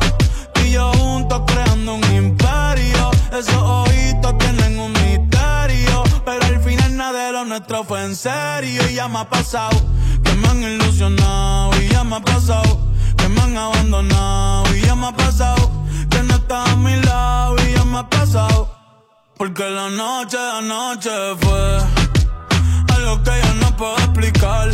Tú y yo juntos creando un imperio. Esos ojitos tienen un misterio. Pero al final nada de lo nuestro fue en serio. Y ya me ha pasado que me han ilusionado. Y ya me ha pasado que me han abandonado. Pasado que no estás a mi lado. Y ya me ha pasado. Porque la noche de anoche fue algo que yo no puedo explicar.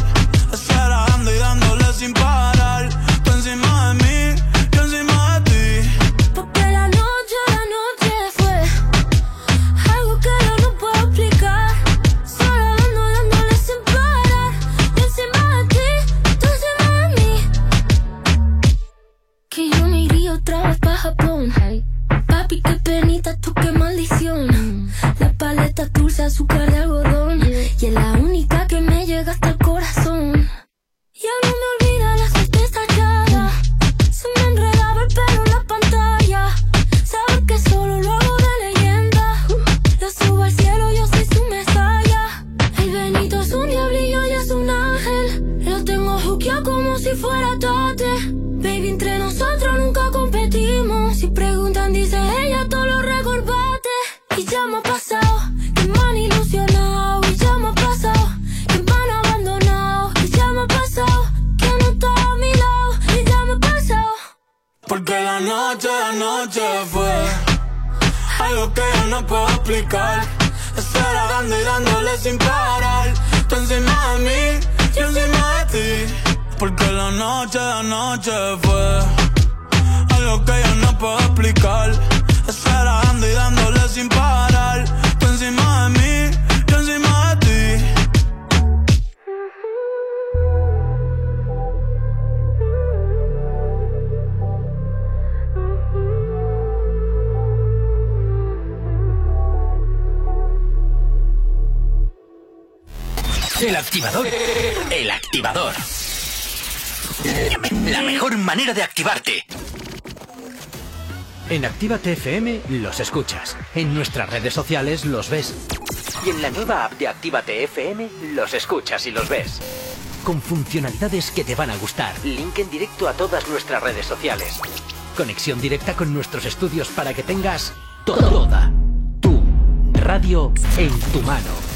Maldición. La paleta dulce, azúcar de algodón. Y es la única Algo que yo no puedo explicar. Estar dando y dándole sin parar. Tú encima de mí, yo encima de ti. Porque la noche de anoche fue algo que yo no puedo explicar. El activador. El activador. La mejor manera de activarte. En Actívate FM los escuchas. En nuestras redes sociales los ves. Y en la nueva app de Actívate FM los escuchas y los ves. Con funcionalidades que te van a gustar. Link en directo a todas nuestras redes sociales. Conexión directa con nuestros estudios para que tengas toda tu radio en tu mano.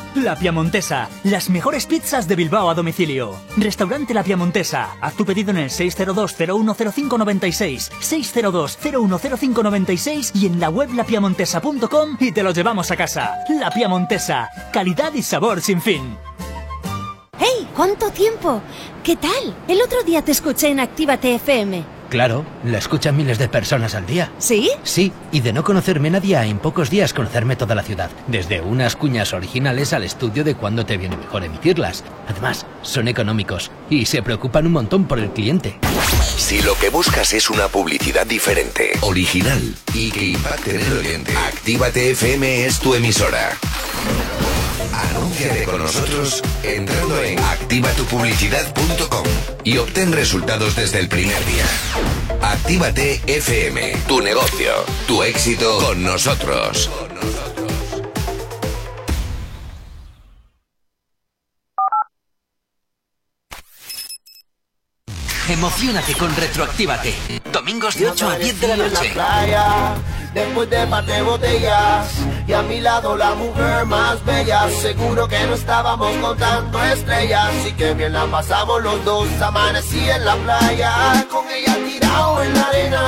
La Piemontesa, las mejores pizzas de Bilbao a domicilio. Restaurante La Piemontesa, haz tu pedido en el 602-010596, 602-010596 y en la web lapiamontesa.com y te lo llevamos a casa. La Piemontesa, calidad y sabor sin fin. ¡Hey! ¿Cuánto tiempo? ¿Qué tal? El otro día te escuché en Actívate FM. Claro, la escuchan miles de personas al día. ¿Sí? Sí, y de no conocerme nadie a en pocos días conocerme toda la ciudad. Desde unas cuñas originales al estudio de cuándo te viene mejor emitirlas. Además, son económicos y se preocupan un montón por el cliente. Si lo que buscas es una publicidad diferente, original y que impacte en el oyente, Actívate FM es tu emisora. Anúnciate con nosotros entrando en activatupublicidad.com y obtén resultados desde el primer día. Actívate FM, tu negocio, tu éxito con nosotros. Emocionate con Retroactívate. Domingos de 8 a 10 de la noche. playa, después de par de botellas y a mi lado la mujer más bella. Seguro que no estábamos contando estrellas y que bien la pasamos los dos. Amanecí en la playa con ella tirado en la arena.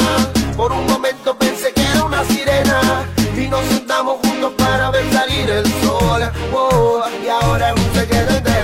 Por un momento pensé que era una sirena y nos sentamos juntos para ver salir el sol. Oh, y ahora es un secreto entre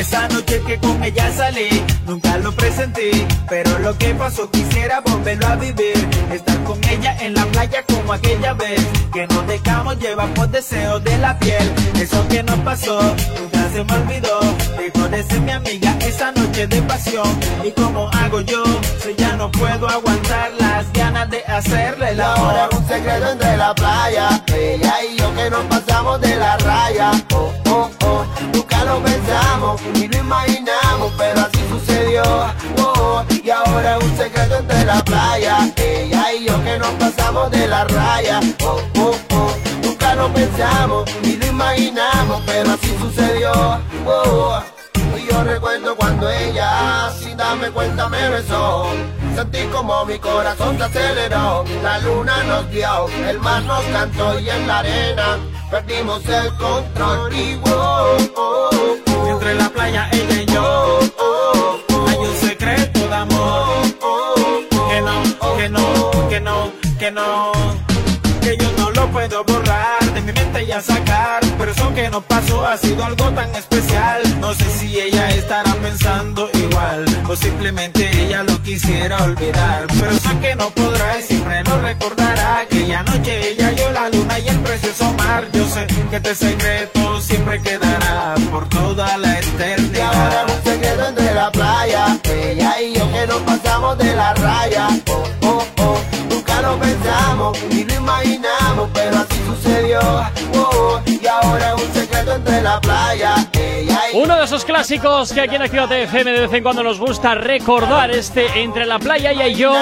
Esa noche que con ella salí, nunca lo presenté, pero lo que pasó quisiera volverlo a vivir. Estar con ella en la playa como aquella vez, que nos dejamos llevar por deseos de la piel. Eso que nos pasó, nunca se me olvidó. Dejó de ser mi amiga esa noche de pasión. ¿Y como hago yo? Si ya no puedo aguantar las ganas de hacerle la ahora hora. un secreto entre la playa, ella y yo que nos pasamos de la raya. Oh, oh, oh, nunca lo pensamos ni lo imaginamos, pero así sucedió. Oh, y ahora es un secreto entre la playa, ella y yo que nos pasamos de la raya. Oh, oh, oh, nunca lo pensamos ni lo imaginamos, pero así sucedió. Oh, y yo recuerdo cuando ella, sin darme cuenta, me besó. Sentí como mi corazón se aceleró. La luna nos dio, el mar nos cantó y en la arena perdimos el control. Y wow, oh, oh, Entre la playa ella y yo hay un secreto de amor que no, que no, que no, que no, que yo no puedo borrar de mi mente y a sacar. Pero eso que nos pasó ha sido algo tan especial. No sé si ella estará pensando igual o simplemente ella lo quisiera olvidar. Pero sé que no podrá y siempre lo recordará. Aquella noche ella yo la luna y el precioso mar. Yo sé que este secreto siempre quedará por toda la eternidad. Y ahora un secreto entre la playa, ella y yo que nos pasamos de la raya. Oh, oh, oh, nunca lo pensamos Uno de esos clásicos que aquí en Actívate FM de vez en cuando nos gusta recordar este Entre la playa y yo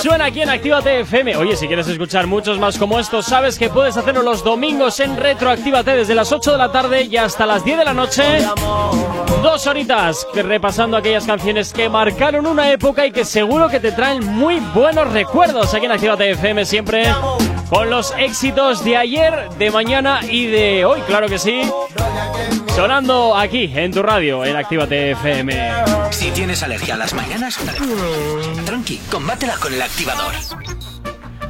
suena aquí en Actívate FM. Oye, si quieres escuchar muchos más como estos, sabes que puedes hacerlo los domingos en Retroactívate desde las 8 de la tarde y hasta las 10 de la noche. Dos horitas repasando aquellas canciones que marcaron una época y que seguro que te traen muy buenos recuerdos aquí en Actívate FM siempre con los éxitos de ayer, de mañana y de hoy, claro que sí. Sonando aquí en tu radio en Actívate FM. Si tienes alergia a las mañanas, tranqui, combátela con el activador.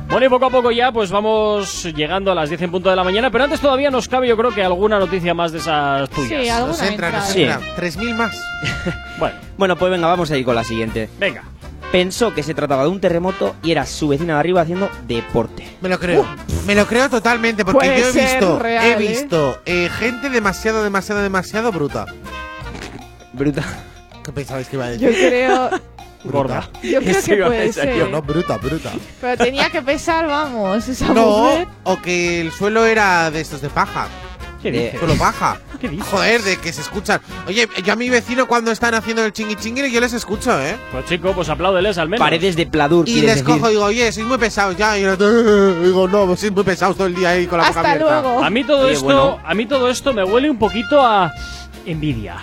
Bueno, y poco a poco ya pues vamos llegando a las 10 en punto de la mañana, pero antes todavía nos cabe yo creo que alguna noticia más de esas tuyas. Sí, alguna Nos entra, nos Sí. entra. 3.000 más. Bueno, Bueno, pues venga, vamos a ir con la siguiente. venga. Pensó que se trataba de un terremoto y era su vecina de arriba haciendo deporte. Me lo creo. Me lo creo totalmente porque Puede yo he ser visto, real, he ¿eh? visto eh, gente demasiado, demasiado, demasiado bruta. Bruta. ¿Qué pensabais que iba a Yo decir? creo. Gorda. Yo creo Eso que iba a puede ser. yo, No, bruta, bruta. Pero tenía que pesar, vamos, esa No, mujer. o que el suelo era de estos de paja. ¿Qué De- dices? Suelo paja. ¿Qué dices? Joder, de que se escuchan. Oye, yo a mi vecino cuando están haciendo el chingui chingui, yo les escucho, ¿eh? Pues chico, pues apláudeles al menos. Paredes de pladur. Y les decir. cojo y digo, oye, sois muy pesados ya. Y yo digo, no, pues sois muy pesados todo el día ahí con la boca Hasta abierta. luego. A mí todo Oye, esto, bueno. a mí todo esto me huele un poquito a envidia.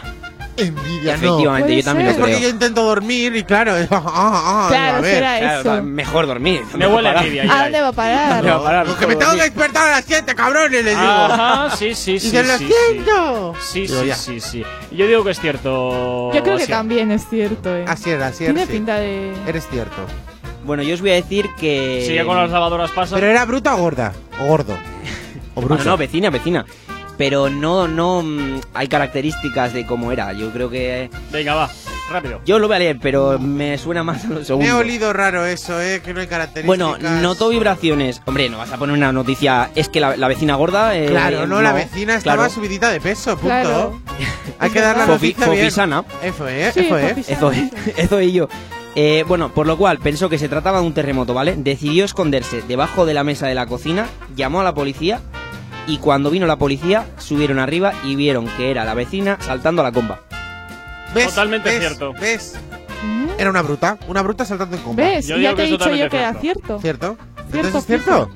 Envidia, no. Efectivamente, yo también ser. Es lo porque creo. yo intento dormir y claro, ah, ah, Claro, a ver. será Claro, eso. va, mejor dormir. Me huele a envidia. ¿A ya, dónde va a parar? ¿Dónde va a parar? Porque me tengo que despertar a las 7, cabrones, les digo. Ajá, sí, sí, y sí. se lo sí, sí. siento. Sí, sí, sí, sí. Yo digo que es cierto. Yo creo que también es cierto, eh. Así era, así era. Tiene sí. pinta de. Eres cierto. Bueno, yo os voy a decir que. Ya con las lavadoras pasa. Pero era bruta o gorda. O gordo. O No, bruta. no, vecina, vecina. Pero no, no mm, hay características de cómo era. Yo creo que. Venga, va, rápido. Yo lo voy a leer, pero me suena más a lo Me segundo. he olido raro eso, eh, que no hay características. Bueno, notó vibraciones. Hombre, no vas a poner una noticia. Es que la, la vecina gorda. eh, Claro, no, la vecina estaba claro. subidita de peso, punto. Claro. Hay que dar la Fofi- noticia bien. fofisana. Eso es, Sí, eso es. Eso es, eso es yo. Eh, bueno, por lo cual pensó que se trataba de un terremoto, ¿vale? Decidió esconderse debajo de la mesa de la cocina, llamó a la policía y cuando vino la policía subieron arriba y vieron que era la vecina saltando a la comba. ¿Ves? Totalmente ¿Ves? cierto. ¿Ves? Era una bruta, una bruta saltando en comba. ¿Ves? Yo ya digo te he es dicho yo totalmente que era cierto. cierto. ¿Cierto? Cierto, ¿Entonces es cierto?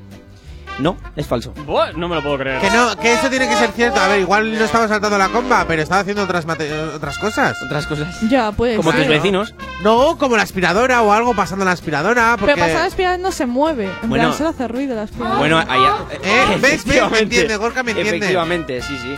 No, es falso. Buah, no me lo puedo creer. Que no, que eso tiene que ser cierto. A ver, igual no estaba saltando la comba, pero estaba haciendo otras mate- otras cosas. Otras cosas. Ya, pues. Como tus vecinos. No, como la aspiradora o algo pasando la aspiradora, porque Pero pasar la aspiradora no se mueve. En Bueno. plan, solo hace ruido la aspiradora. Bueno, allá. ¿Eh? ¿Ves? ¿Ves? Me entiende, Gorka me entiende. Efectivamente, sí, sí.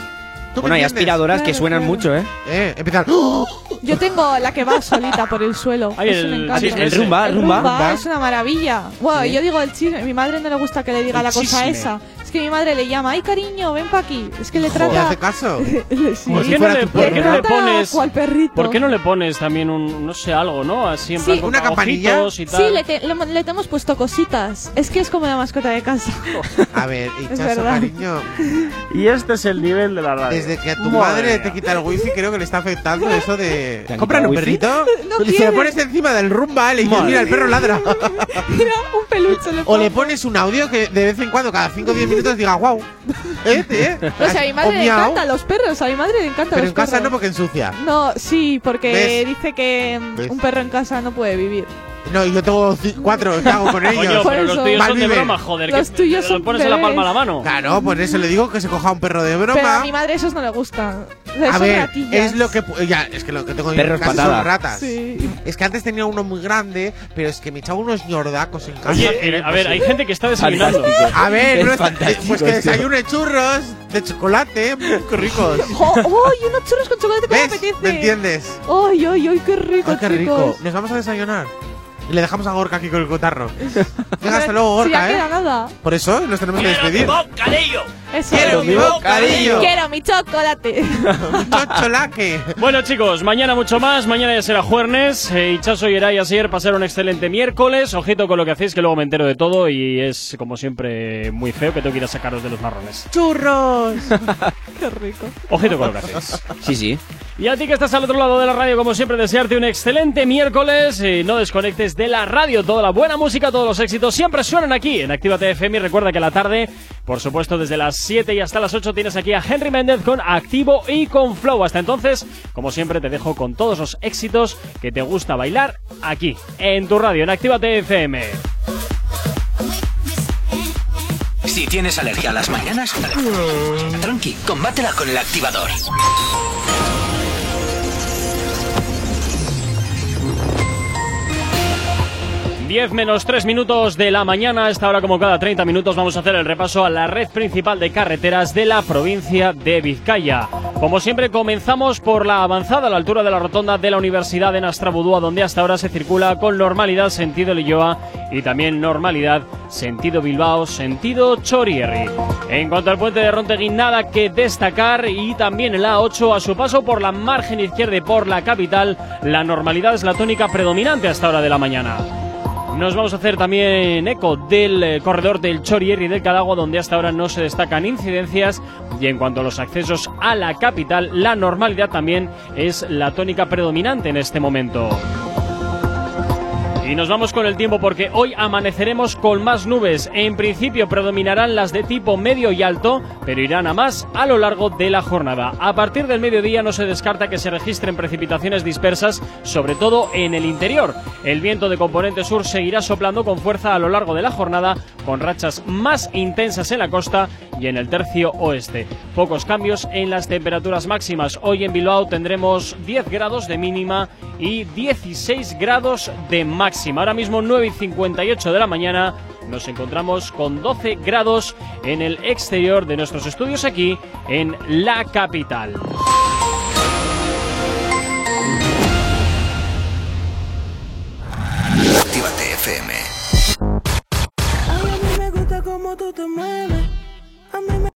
¿Tú me Bueno, hay entiendes? aspiradoras que suenan mucho, ¿eh? Eh, empiezan. Yo tengo la que va solita por el suelo. Ay, Eso el me encanta. chisme El rumba, El rumba. rumba es una maravilla. Sí. yo digo el chisme. Mi madre no le gusta que le diga El la cosa chisme. esa. Que mi madre le llama, ay cariño, ven pa' aquí. Es que le ¿Le trata. hace caso? Sí. ¿Por qué, no le, por qué no le pones. ¿Por qué no le pones también un, no sé, algo, ¿no? Así en Sí. plan ¿Una campanilla? y tal. Sí, le, te- le, le hemos puesto cositas. Es que es como la mascota de casa. A ver, hinchazo, cariño. Y este es el nivel de la radio. Desde que a tu Madre madre te quita el wifi, creo que le está afectando eso de. ¿Te han ¿Compran un perrito? No y se lo pones encima del rumba, le dices, mira, el perro ladra. Mira, un peluche le o le pones un audio que de vez en cuando, cada 5 o 10 minutos, diga, wow. ¿Eh? ¿Eh? O sea, a mi madre le encantan los perros. A mi madre le encantan Pero los en casa perros. no porque ensucia. No, sí, porque ¿Ves? dice que ¿Ves? un perro en casa no puede vivir. No, yo tengo cuatro, ¿qué hago con ellos? Coño, pero los eso. tuyos son de broma, joder. Los que tuyos son pones en la palma de la mano. Claro, por eso le digo que se coja un perro de Pero a broma. mi madre esos no le gustan. A ver, ratillas. es lo que. Ya, es que lo que tengo yo en Perros casa son ratas. Sí. Es que antes tenía uno muy grande, pero es que me echaba unos ñordacos en casa. Oye, eh, a ver, hay gente que está desayunando. A ver, Es no está- fantástico, pues que tío. desayune churros de chocolate, qué ricos. ¡Oh, oh, y unos churros con chocolate que me apetece! ¿Me entiendes? ¡Ay, ay, ay, qué rico, Ay, qué rico. chicos! Nos vamos a desayunar. Y le dejamos a Gorka aquí con el cotarro. Venga, hasta luego, Si ya Gorka, queda ¿eh? nada. Por eso nos tenemos que despedir. Eso. Quiero mi bocadillo. Quiero mi chocolate. Chocholaque. Bueno chicos, mañana mucho más, mañana ya será jueves, eh, Ichazo y Eray ayer pasar un excelente miércoles, ojito con lo que hacéis que luego me entero de todo y es como siempre muy feo que tengo que ir a sacaros de los marrones. ¡Churros! qué rico. Ojito con lo que hacéis. Sí, sí. Y a ti que estás al otro lado de la radio, como siempre, desearte un excelente miércoles. y no desconectes de la radio. Toda la buena música, todos los éxitos siempre suenan aquí en Actívate FM. Y recuerda que a la tarde, por supuesto, desde las 7 y hasta las 8 tienes aquí a Henry Méndez con Activo y con Flow. Hasta entonces, como siempre, te dejo con todos los éxitos que te gusta bailar aquí, en tu radio, en Actívate FM. Si tienes alergia a las mañanas, tranqui, combátela con el activador. 10 menos 3 minutos de la mañana. Esta hora, como cada 30 minutos, vamos a hacer el repaso a la red principal de carreteras de la provincia de Vizcaya. Como siempre, comenzamos por la avanzada a la altura de la rotonda de la Universidad de Nastrabudúa, donde hasta ahora se circula con normalidad sentido Lilloa y también normalidad sentido Bilbao, sentido Chorierri. En cuanto al puente de Rontegui, nada que destacar y también en la A8 a su paso por la margen izquierda y por la capital, la normalidad es la tónica predominante a esta hora de la mañana. Nos vamos a hacer también eco del eh, corredor del Chorier y del Cadagua, donde hasta ahora no se destacan incidencias. Y en cuanto a los accesos a la capital, la normalidad también es la tónica predominante en este momento. Y nos vamos con el tiempo porque hoy amaneceremos con más nubes. En principio predominarán las de tipo medio y alto, pero irán a más a lo largo de la jornada. A partir del mediodía no se descarta que se registren precipitaciones dispersas, sobre todo en el interior. El viento de componente sur seguirá soplando con fuerza a lo largo de la jornada, con rachas más intensas en la costa y en el tercio oeste. Pocos cambios en las temperaturas máximas. Hoy en Bilbao tendremos 10 grados de mínima y 16 grados de máxima máxima. Ahora mismo 9 y 58 de la mañana nos encontramos con 12 grados en el exterior de nuestros estudios aquí en la capital. Actívate FM. A mí me gusta cómo tú te mueves. A mí me...